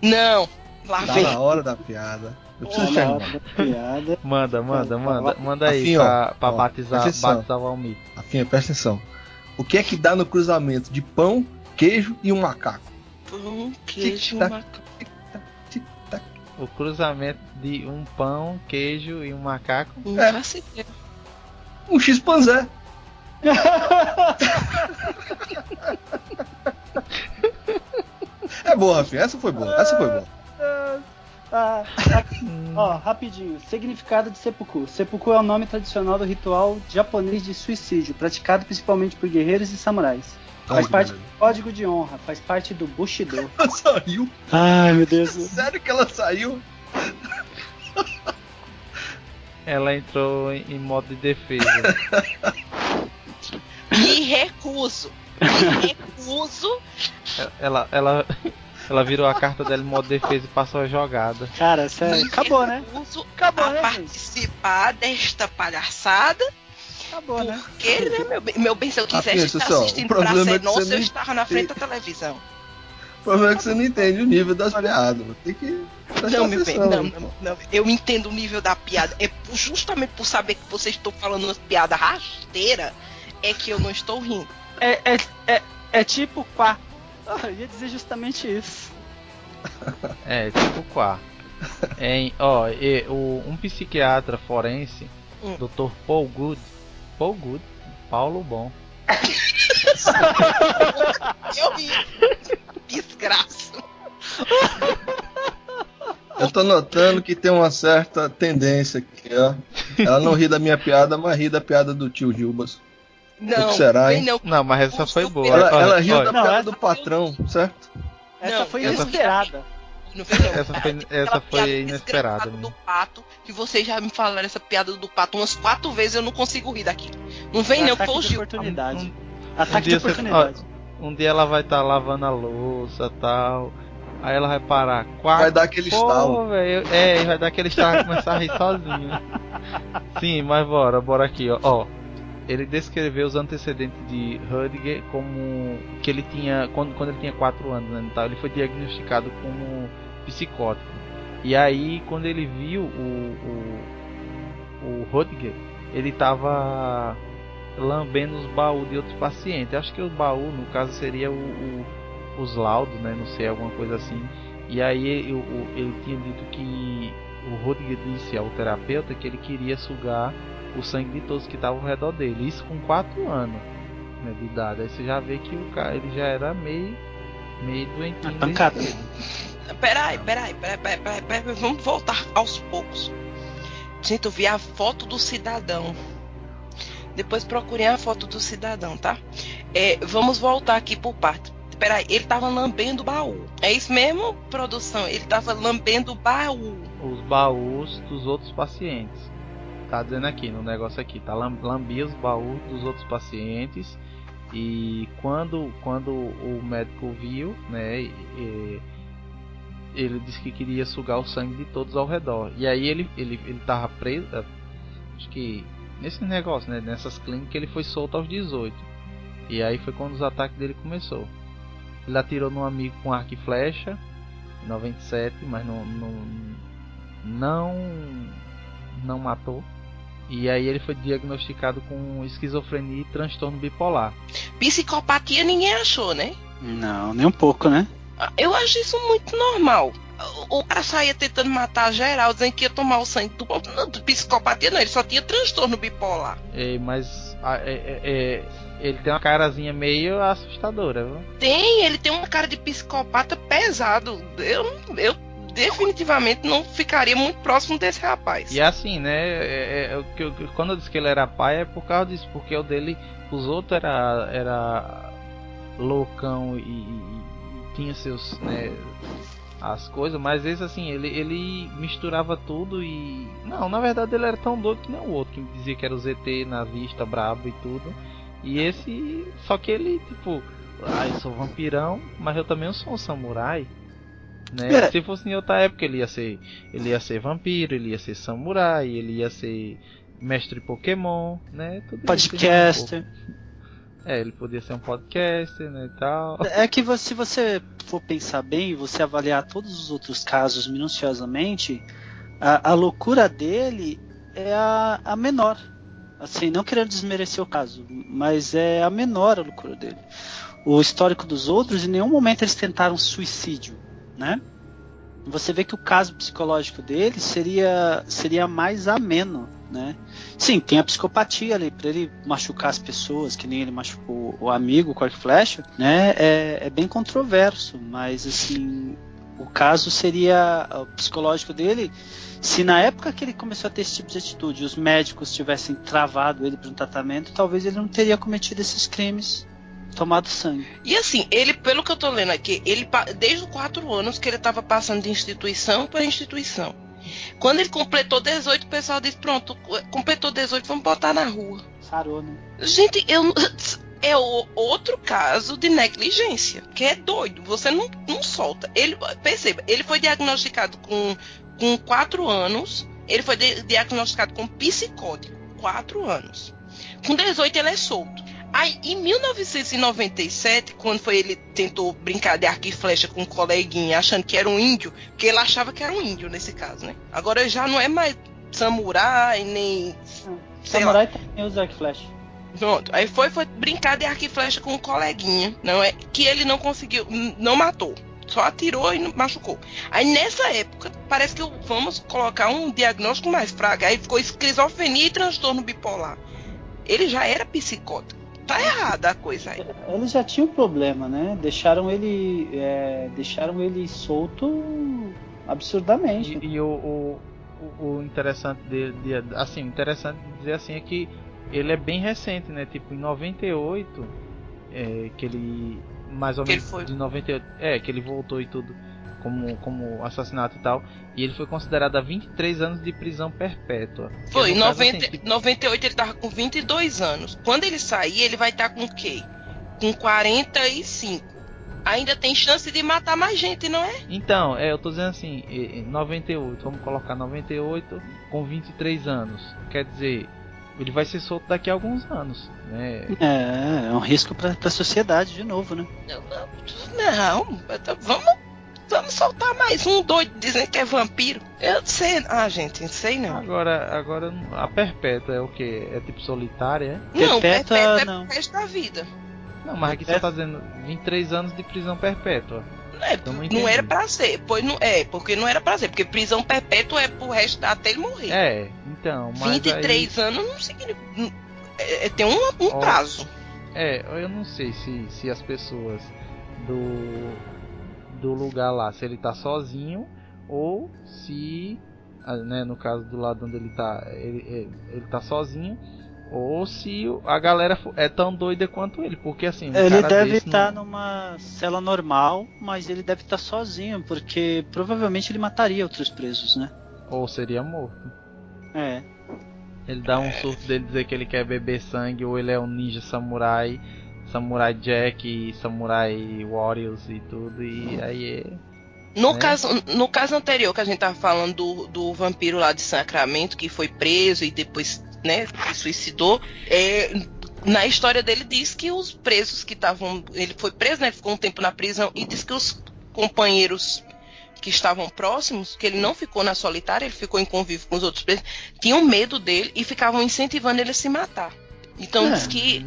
Não, lá Tá vem. na hora da piada. Eu preciso terminar. Piada. Manda, manda, manda, manda aí Afim, ó, pra, pra ó, batizar, batizar o Almir. Rafinha, presta atenção. O que é que dá no cruzamento de pão, queijo e um macaco? Pão, queijo, Tic-tac. macarrão. Tic-tac. O cruzamento de um pão, queijo e um macaco. Não É. Um X-Panzé. É boa, Rafinha. Essa foi boa. Essa foi boa. Ah, ó, rapidinho. Significado de seppuku. Seppuku é o nome tradicional do ritual japonês de suicídio, praticado principalmente por guerreiros e samurais. Faz parte meu do código de honra, faz parte do Bushido. Ela saiu. Ai, meu Deus. Sério que ela saiu? Ela entrou em, modo de defesa. Me recuso. Me recuso. ela, ela, ela virou a carta dela em modo de defesa e passou a jogada. Cara, sério, me acabou, né? recuso Acabou, a né, gente? participar desta palhaçada. Acabou, né? Porque, né, meu bem, meu bem, se eu quisesse estar pessoal, assistindo o problema Praça é é Nossa, você eu não estava na frente da televisão. O problema é que você não entende o nível das piadas. Tem que Não, meu bem, não, não, não. Eu entendo o nível da piada. É por- justamente por saber que vocês estão falando uma piada rasteira, é que eu não estou rindo. É, é, é, é tipo quá. Ah, eu ia dizer justamente isso. É, tipo quá. Em, ó, e, o, um psiquiatra forense, Hum. Dr. Paul Good. Paul Good? Paulo Bom. Eu ri. Desgraça. Eu tô notando que tem uma certa tendência aqui, ó. Ela não ri da minha piada, mas ri da piada do tio Gilbas. Não, que será, hein? não. Não, mas essa O foi boa. Ela, ela riu da Não, piada do patrão, certo? Essa Não, foi essa- inesperada. Não vem não. Essa foi- essa foi inesperada, desgraçada né? do pato, que vocês já me falaram essa piada do pato umas quatro vezes, eu não consigo rir daqui. Não vem não, que Ataque foi o de Gil. oportunidade. Um- Ataque de dia você- oportunidade. Um dia ela vai estar lavando a louça tal. Aí ela vai parar. Quatro. Vai dar aquele Pô, estalo. velho, É, vai dar aquele estalo e começar a rir sozinho. Sim, mas bora, bora aqui, ó. ó. Ele descreveu os antecedentes de Rudiger como que ele tinha quando, quando ele tinha 4 anos, né, tal, ele foi diagnosticado como psicótico. E aí quando ele viu o o, o Rudiger, ele tava lambendo os baús de outros pacientes. Acho que o baú, no caso, seria o, o- os laudos, né? Não sei, alguma coisa assim. E aí o- ele tinha dito que o Rudiger disse ao terapeuta que ele queria sugar o sangue de todos que estavam ao redor dele. Isso com 4 anos né, de idade. Aí você já vê que o cara ele já era meio meio doentinho. Pancada. Peraí, peraí, peraí, peraí, peraí, peraí, vamos voltar aos poucos. Gente, eu vi a foto do cidadão. Depois procurem a foto do cidadão, tá? É, vamos voltar aqui por parte. Peraí, ele tava lambendo o baú. É isso mesmo, produção? Ele tava lambendo o baú. Os baús dos outros pacientes. Tá dizendo aqui no negócio aqui, tá lam- lambia os baús dos outros pacientes e quando quando o médico viu, né, e- ele disse que queria sugar o sangue de todos ao redor. E aí ele ele ele tava preso, eh, acho que nesse negócio, né, nessas clínicas ele foi solto aos 18. E aí foi quando os ataques dele começou. Ele atirou num amigo com arco e flecha em 97, mas não não não não matou. E aí ele foi diagnosticado com esquizofrenia e transtorno bipolar. Psicopatia ninguém achou, né? Não, nem um pouco, né? Eu acho isso muito normal. O cara saía tentando matar geral, dizendo que ia tomar o sangue do povo. Não, psicopatia não, ele só tinha transtorno bipolar. É, mas é- é- é- ele tem uma carazinha meio assustadora, viu? Tem, ele tem uma cara de psicopata pesado. Eu, eu definitivamente não ficaria muito próximo desse rapaz. E assim, né? é- é- é eu- quando eu disse que ele era pai é por causa disso, porque o dele, os outros era, era loucão e tinha seus, né, as coisas, mas esse assim, ele, ele misturava tudo e. Não, na verdade ele era tão doido que nem o outro, que dizia que era o ZT na vista, brabo e tudo. E esse. Só que ele, tipo, ah, eu sou vampirão, mas eu também sou um samurai. Né? É. Se fosse em outra época, ele ia ser. Ele ia ser vampiro, ele ia ser samurai, ele ia ser mestre Pokémon, né? Tudo isso Podcaster. pouco. É, ele podia ser um podcaster, né, e tal. É que você- se você for pensar bem, você avaliar todos os outros casos minuciosamente, a, a loucura dele é a, a menor. Assim, não querendo desmerecer o caso, mas é a menor a loucura dele. O histórico dos outros, em nenhum momento eles tentaram suicídio, né? Você vê que o caso psicológico dele seria seria mais ameno, né? Sim, tem a psicopatia ali, para ele machucar as pessoas, que nem ele machucou o amigo arco e flecha, né? É, é bem controverso, mas assim, o caso seria o psicológico dele. Se na época que ele começou a ter esse tipo de atitude, os médicos tivessem travado ele para um tratamento, talvez ele não teria cometido esses crimes, tomado sangue. E assim, ele, pelo que eu tô lendo aqui, ele desde os quatro anos que ele tava passando de instituição para instituição. Quando ele completou 18, o pessoal disse: Pronto, completou 18, vamos botar na rua. Sarou, né? Gente, eu é o outro caso de negligência, que é doido. Você não, não solta. Ele perceba, ele foi diagnosticado com com quatro anos. Ele foi di- diagnosticado com psicótico, quatro anos. Com 18 ele é solto. Aí, em 1997, quando foi ele tentou brincar de arco e flecha com um coleguinha, achando que era um índio, porque ele achava que era um índio nesse caso, né? Agora já não é mais samurai, nem. lá. Samurai também usa arco e flecha. Pronto. Aí foi, foi brincar de arco e flecha com um coleguinha, não é? Que ele não conseguiu, não matou. Só atirou e machucou. Aí nessa época, parece que vamos colocar um diagnóstico mais fraco. Aí ficou esquizofrenia e transtorno bipolar. Ele já era psicótico. Tá errada a coisa aí. Eles já tinham problema, né? Deixaram ele, é, deixaram ele solto absurdamente. E, e o, o, o- interessante dele, de, assim, o interessante de dizer assim é que ele é bem recente, né? Tipo, em 98, é, que ele mais ou menos foi. de 98, é, que ele voltou e tudo como como assassinato e tal, e ele foi considerado a 23 anos de prisão perpétua. Foi, em No caso, 90, assim, tipo, 98 ele tava com 22 anos. Quando ele sair, ele vai estar com o quê? Com 45. ainda tem chance de matar mais gente, não é? Então, é, eu tô dizendo assim, em em 98, vamos colocar 98 com 23 anos. Quer dizer, ele vai ser solto daqui a alguns anos, né? É, é um risco pra, pra sociedade de novo, né? Não, vamos, vamos soltar mais um doido dizendo que é vampiro. Eu sei. Ah, gente, não sei não. Agora, agora a perpétua é o que? É tipo solitária, é? Não, Perpétua, perpétua é não. pro resto da vida. Não, mas aqui só tá dizendo 23 anos de prisão perpétua. É, Então não não era pra ser, pois não é, porque não era pra ser, porque prisão perpétua é pro resto da- até ele morrer. É, então, mas 23 anos não significa. é- é- tem um, um prazo. aí, é, eu não sei se, se as pessoas do do lugar lá, se ele tá sozinho ou se, ah, né, no caso do lado onde ele tá, ele, ele, ele tá sozinho ou se a galera é tão doida quanto ele, porque assim, um Ele deve estar não- numa cela normal, mas ele deve estar sozinho, porque provavelmente ele mataria outros presos, né? ou seria morto. É. Ele dá um surto dele dizer que ele quer beber sangue, ou ele é um ninja samurai, samurai Jack e samurai Warriors e tudo, e aí é. No, né? caso, no caso anterior que a gente tava falando do, do vampiro lá de Sacramento, que foi preso e depois, né, se suicidou, é, na história dele diz que os presos que estavam. Ele foi preso, né? Ficou um tempo na prisão e diz que os companheiros que estavam próximos, que ele não ficou na solitária, ele ficou em convívio com os outros presos, tinham medo dele e ficavam incentivando ele a se matar. Então É. diz que.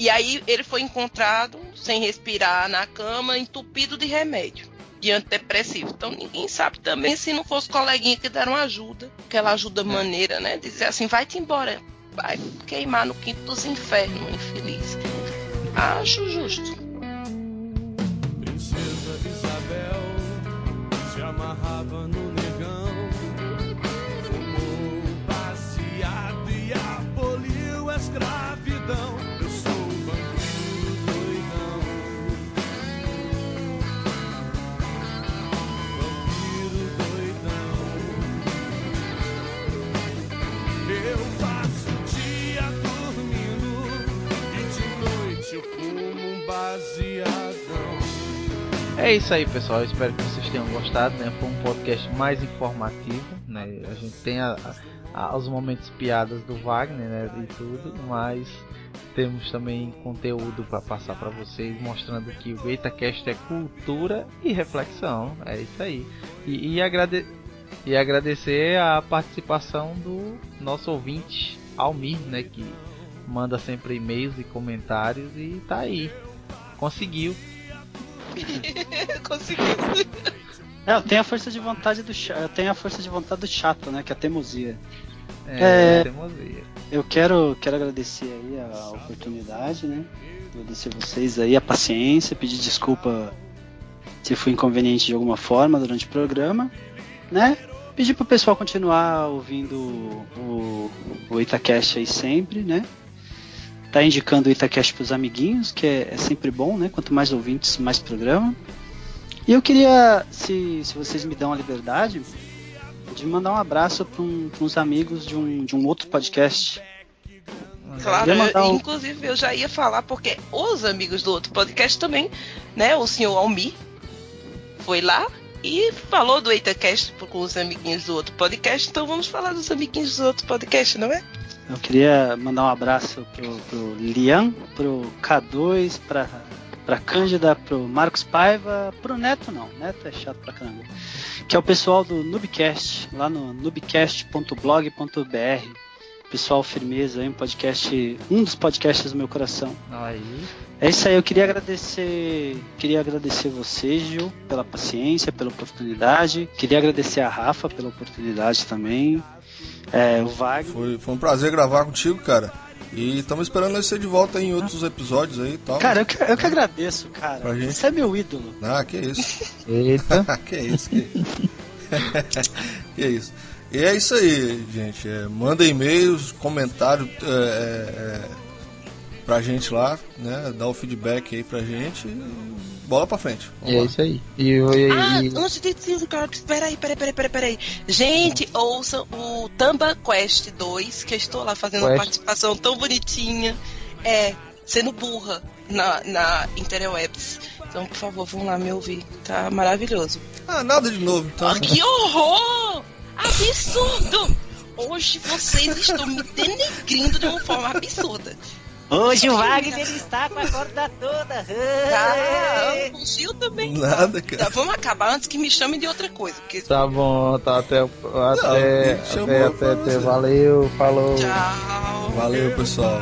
E aí ele foi encontrado sem respirar na cama, entupido de remédio de antidepressivo. Então ninguém sabe também se não fosse coleguinha que deram ajuda, aquela ajuda maneira, né? Dizer assim, vai-te embora, vai queimar no quinto dos infernos, infeliz. Acho justo. Princesa Isabel se amarrava no negão, fumou baseado e aboliu a escravidão. É isso aí, pessoal. Eu espero que vocês tenham gostado, né? Foi um podcast mais informativo, né? A gente tem a- a- os momentos piadas do Wagner, né? E tudo, mas temos também conteúdo para passar para vocês, mostrando que o EitaCast é cultura e reflexão. É isso aí. E, e, agrade- e agradecer a participação do nosso ouvinte, Almir, né? Que manda sempre e-mails e comentários e tá aí. Conseguiu. Conseguiu. É, eu tenho a força de vontade do eu tenho a força de vontade do chato, né? Que é a teimosia. É, É. teimosia. Eu quero, quero agradecer aí a oportunidade, né? Agradecer vocês aí a paciência, pedir desculpa se fui inconveniente de alguma forma durante o programa, né? Pedir pro pessoal continuar ouvindo o, o Itacast aí sempre, né? Tá indicando o Itacast pros amiguinhos, que é, é sempre bom, né? Quanto mais ouvintes, mais programa. E eu queria, se, se vocês me dão a liberdade, de mandar um abraço para um, uns amigos de um, de um outro podcast. Claro, eu- inclusive eu já ia falar, porque os amigos do outro podcast também, né? O senhor Almi foi lá e falou do EitaCast com os amiguinhos do outro podcast, então vamos falar dos amiguinhos do outro podcast, não é? Eu queria mandar um abraço pro, pro Lian, pro K2, pra, pra Cândida, pro Marcos Paiva, pro Neto não, Neto é chato pra caramba. Que é o pessoal do Noobcast, lá no noobcast.blog.br. Pessoal firmeza aí, um podcast, um dos podcasts do meu coração. Aí. É isso aí, eu queria agradecer, queria agradecer você, Gil, pela paciência, pela oportunidade. Queria agradecer a Rafa pela oportunidade também. É, o Wagner. Foi, foi um prazer gravar contigo, cara. E estamos esperando você de volta em outros episódios aí e tal. Cara, eu que, eu que agradeço, cara. Pra gente. Você é meu ídolo. Ah, que isso. Eita. que isso, que que isso. E é isso aí, gente. É, manda e-mails, comentários é, é, é, pra gente lá, né? Dá o feedback aí pra gente e bola pra frente. Vamos E é lá. isso aí. E, e, Ah, e- antes de dizer, cara, peraí, peraí, peraí, peraí, peraí. Gente, ouçam o Tamba Quest 2, que eu estou lá fazendo uma Quest. participação tão bonitinha. É, sendo burra na, na Interwebs. Então, por favor, vão lá me ouvir. Tá maravilhoso. Ah, nada de novo, então. Ah, que horror! Absurdo! Hoje vocês estão me denegrindo de uma forma absurda. Hoje o Wagner ele está com a corda toda. Ah, o Gil também. Nada, cara. Tá, vamos acabar antes que me chamem de outra coisa. Porque... Tá bom, tá até. Até. Não, até, até, até, você. valeu, falou. Tchau. Valeu, pessoal.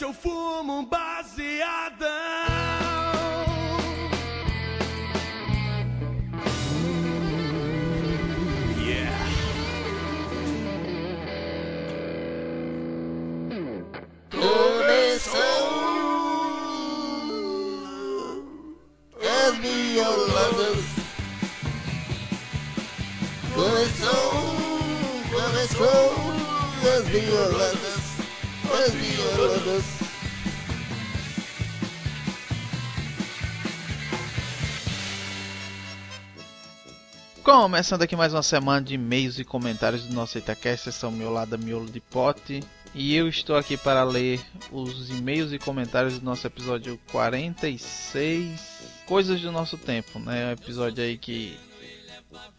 Eu fumo um baseadão. As violadas Começou, começou. As violadas As violadas Começando aqui mais uma semana de e-mails e comentários do nosso Itacast, sessão miolada miolo de pote. E eu estou aqui para ler os e-mails e comentários do nosso episódio 46, Coisas do Nosso Tempo, né? Um episódio aí que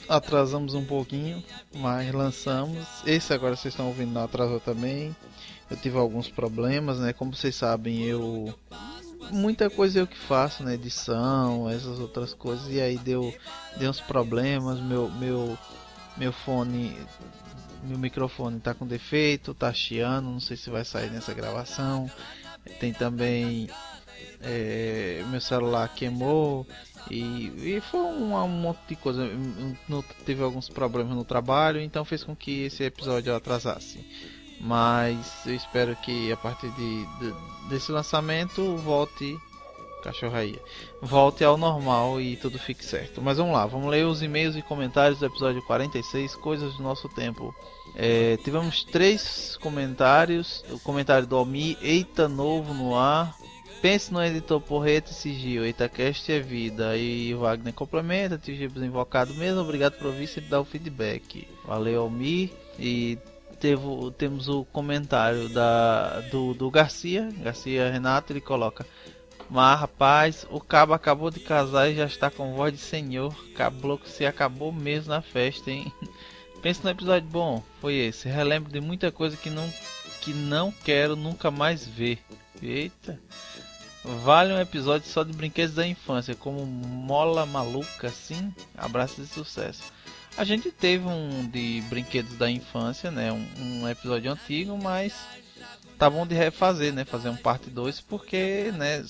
atrasamos um pouquinho, mas lançamos. Esse agora vocês estão ouvindo não atrasou também. Eu tive alguns problemas, né? Como vocês sabem, eu muita coisa eu que faço, né? Edição, essas outras coisas. E aí deu, deu uns problemas. Meu, meu, meu fone, meu microfone tá com defeito, tá chiando. Não sei se vai sair nessa gravação. Tem também é, meu celular queimou e, e foi um, um monte de coisa. Não- Teve alguns problemas no trabalho, então fez com que esse episódio atrasasse. Mas eu espero que a partir de, de- desse lançamento volte cachorro aí volte ao normal e tudo fique certo. Mas vamos lá, vamos ler os e-mails e comentários do episódio 46, coisas do nosso tempo. É, tivemos três comentários. O comentário do Almi, eita novo no ar. Pense no editor Porreta e Sigil, EitaCast é vida. E Wagner complementa, tivemos invocado mesmo. Obrigado por ouvir, sempre dá o feedback. Valeu, Almi. E teve, temos o comentário da, do, do Garcia, Garcia Renato, ele coloca. Mas rapaz, o cabo acabou de casar e já está com voz de senhor. Cablo que se acabou mesmo na festa, hein? Pensa no episódio bom, foi esse. Relembro de muita coisa que não, que não quero nunca mais ver. Eita. Vale um episódio só de brinquedos da infância, como mola maluca, assim. Abraço de sucesso. A gente teve um de brinquedos da infância, né? Um, um episódio antigo, mas bom de refazer, né? Fazer um parte 2 porque, né?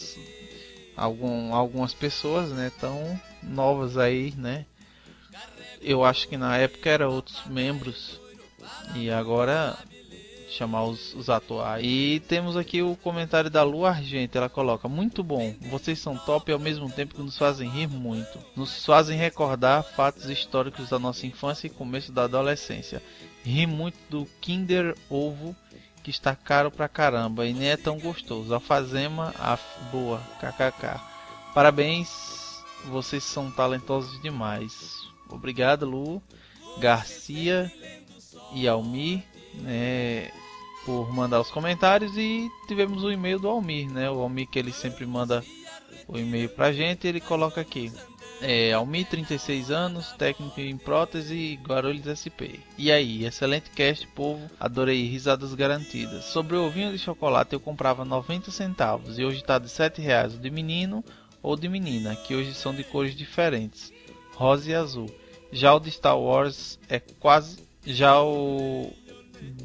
Algum, algumas pessoas, né? Tão novas aí, né? Eu acho que na época era outros membros e agora chamar os, os atuais. E temos aqui o comentário da Lu Argento. Ela coloca: Muito bom, vocês são top e ao mesmo tempo que nos fazem rir muito. Nos fazem recordar fatos históricos da nossa infância e começo da adolescência. Ri muito do Kinder Ovo que está caro pra caramba e nem é tão gostoso. Alfazema, af, boa, kkk. Parabéns, vocês são talentosos demais. Obrigado, Lu, Garcia e Almir, né, por mandar os comentários e tivemos o e-mail do Almir, né? O Almir que ele sempre manda o e-mail pra gente, ele coloca aqui. É, Almir, 36 anos, técnico em prótese Guarulhos SP. E aí, excelente cast, povo. Adorei, risadas garantidas. Sobre o ovinho de chocolate, eu comprava 90 centavos e hoje tá de 7 reais o de menino ou de menina, que hoje são de cores diferentes, rosa e azul. Já o de Star Wars é quase. Já o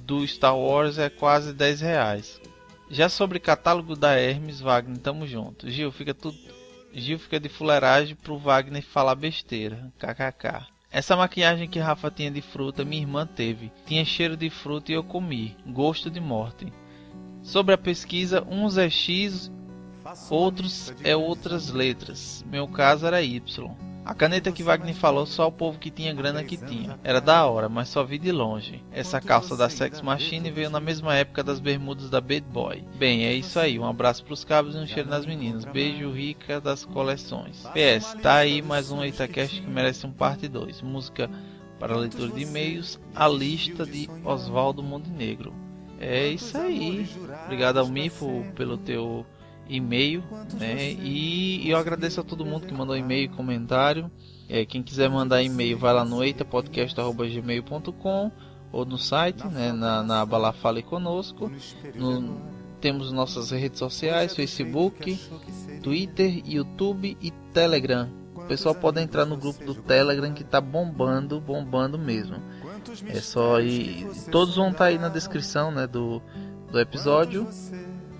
do Star Wars é quase 10 reais. Já sobre catálogo da Hermes, Wagner, tamo junto. Gil, fica tudo. Gil fica de fuleiragem pro Wagner falar besteira. KKK. Essa maquiagem que Rafa tinha de fruta, minha irmã teve. Tinha cheiro de fruta e eu comi. Gosto de morte. Sobre a pesquisa, uns é X, outros é outras letras. Meu caso era Y. A caneta que Wagner falou, só o povo que tinha grana que tinha. Era da hora, mas só vi de longe. Essa calça da Sex Machine veio na mesma época das bermudas da Bad Boy. Bem, é isso aí. Um abraço pros cabos e um cheiro nas meninas. Beijo rica das coleções. PS, tá aí mais um Itacast que merece um parte 2. Música para leitura de e-mails, a lista de Oswaldo Montenegro. É isso aí. Obrigado ao Mifo pelo teu e-mail, né? E, e eu agradeço a todo mundo que mandou e-mail, comentário. É, quem quiser mandar e-mail, vai lá no eitapodcast.gmail.com ou no site, né, na, na aba lá Fale Conosco. No, temos nossas redes sociais, Facebook, Twitter, YouTube e Telegram. O pessoal pode entrar no grupo do Telegram que tá bombando, bombando mesmo. É só ir. Todos vão estar aí na descrição né, do, do episódio.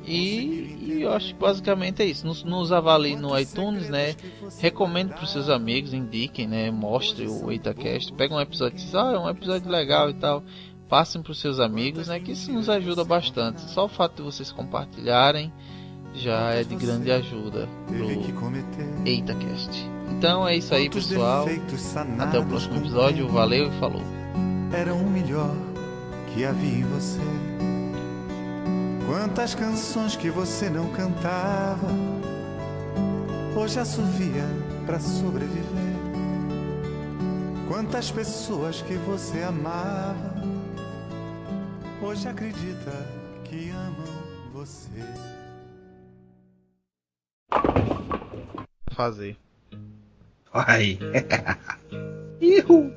E, e eu acho que basicamente é isso. Nos, nos avalie no iTunes, né? Recomendo para os seus amigos, indiquem, né? Mostre o EitaCast. Pega um episódio e diz, ah, é um episódio legal e tal. Passem para os seus amigos, né? Que isso nos ajuda bastante. Só o fato de vocês compartilharem já é de grande ajuda pro EitaCast. Então é isso aí, pessoal. Até o próximo episódio. Valeu e falou. Era o melhor que havia em você. Quantas canções que você não cantava, hoje assovia para sobreviver. Quantas pessoas que você amava, hoje acredita que amam você. Fazer. Vai. Ihu.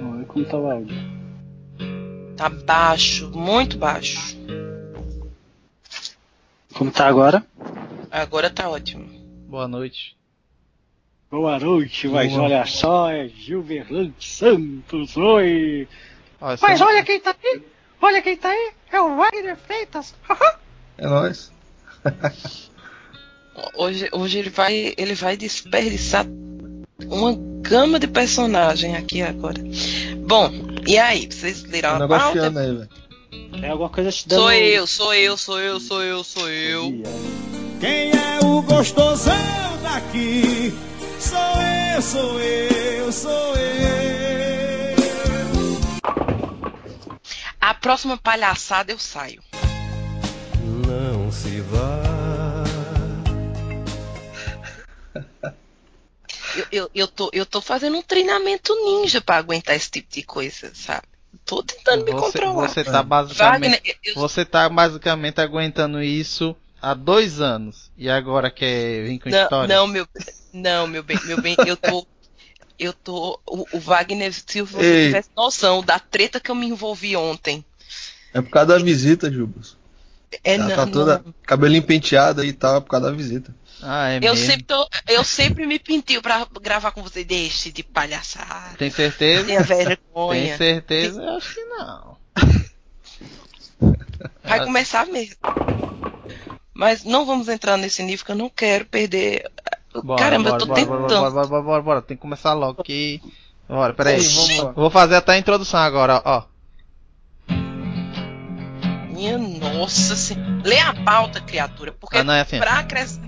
Olha como tá o áudio. Tá baixo, muito baixo. Como tá agora? Agora tá ótimo. Boa noite. Boa noite, mas Boa. olha só, é Gilberlante Santos, oi! Mas essa- olha quem tá aí! Olha quem tá aí! É o Wagner Freitas! É nóis. Hoje, hoje ele vai ele vai desperdiçar uma gama de personagem aqui agora. Bom, e aí, vocês leram a negócio pauta? aí. É alguma coisa te dando... Sou eu, sou eu, sou eu, sou eu, sou eu. Quem é o gostosão daqui? Sou eu, sou eu, sou eu. A próxima palhaçada eu saio. Não se vá. Eu, eu, eu, tô, eu tô fazendo um treinamento ninja pra aguentar esse tipo de coisa, sabe? Tô tentando me Você, controlar. você tá basicamente. Wagner, eu- eu- Você tá basicamente aguentando isso há dois anos. E agora quer vir com não, história? não, meu, não, meu bem, meu bem, eu tô, eu tô, o, o Wagner, se você Ei. tivesse noção da treta que eu me envolvi ontem, É por causa da visita, Jubas. é Ela não, tá toda não. cabelinho penteado aí e tal, é por causa da visita. Ah, é Eu mesmo. sempre, tô, eu sempre me pintio pra gravar com você. Deixe de palhaçada. Tem certeza? Tenha Tem vergonha. certeza? Eu acho que não. Vai começar mesmo. Mas não vamos entrar nesse nível que eu não quero perder. Bora, Caramba, bora, eu tô bora, tentando. Bora, bora, bora, bora, bora. Tem que começar logo que. Bora, peraí. Vamos. Vou fazer até a introdução agora, ó. Minha nossa senhora. Lê a pauta, criatura. Porque Ah, não é assim. pra acrescentar.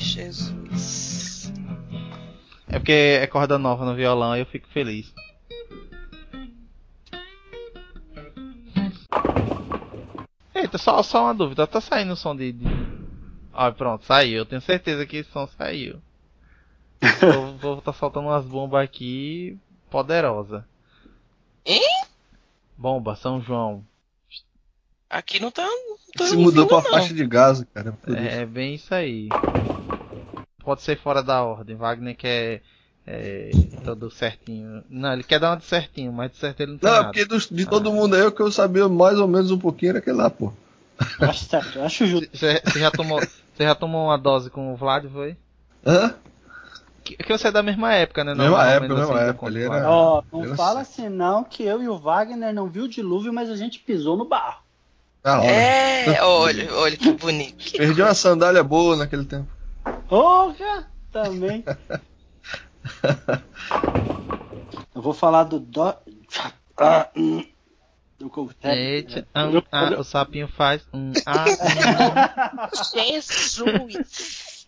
Jesus. É porque é corda nova no violão aí eu fico feliz. Eita, só, só uma dúvida, tá saindo o som de. de... Ah, pronto, saiu. Eu tenho certeza que esse som saiu. Vou, vou tá soltando umas bombas aqui poderosa. Hein? Bomba, São João. Aqui não tá. Não tô Se mudou pra não. faixa de gás, cara. isso. É bem isso aí. Pode ser fora da ordem. Wagner quer é, todo certinho. Não, ele quer dar uma de certinho, mas de certo ele não tem Não, nada. porque dos- de todo mundo aí, o que eu sabia mais ou menos um pouquinho era aquele lá, pô. Acho certo, eu acho justo. Você já tomou, você já tomou uma dose com o Vlad, foi? Hã? Que, que você é da mesma época, né? Mesma mais ou época, mesma assim, época, do ele era- Ó, não fala sei. assim não que eu e o Wagner não viu o dilúvio, mas a gente pisou no barro. Da hora. É, olha, olha que bonito. Perdi uma sandália boa naquele tempo. Porra! Também. Eu vou falar do do... Ah, hum. do coquetel. Eita, ah, ah, o sapinho faz um ah, Jesus.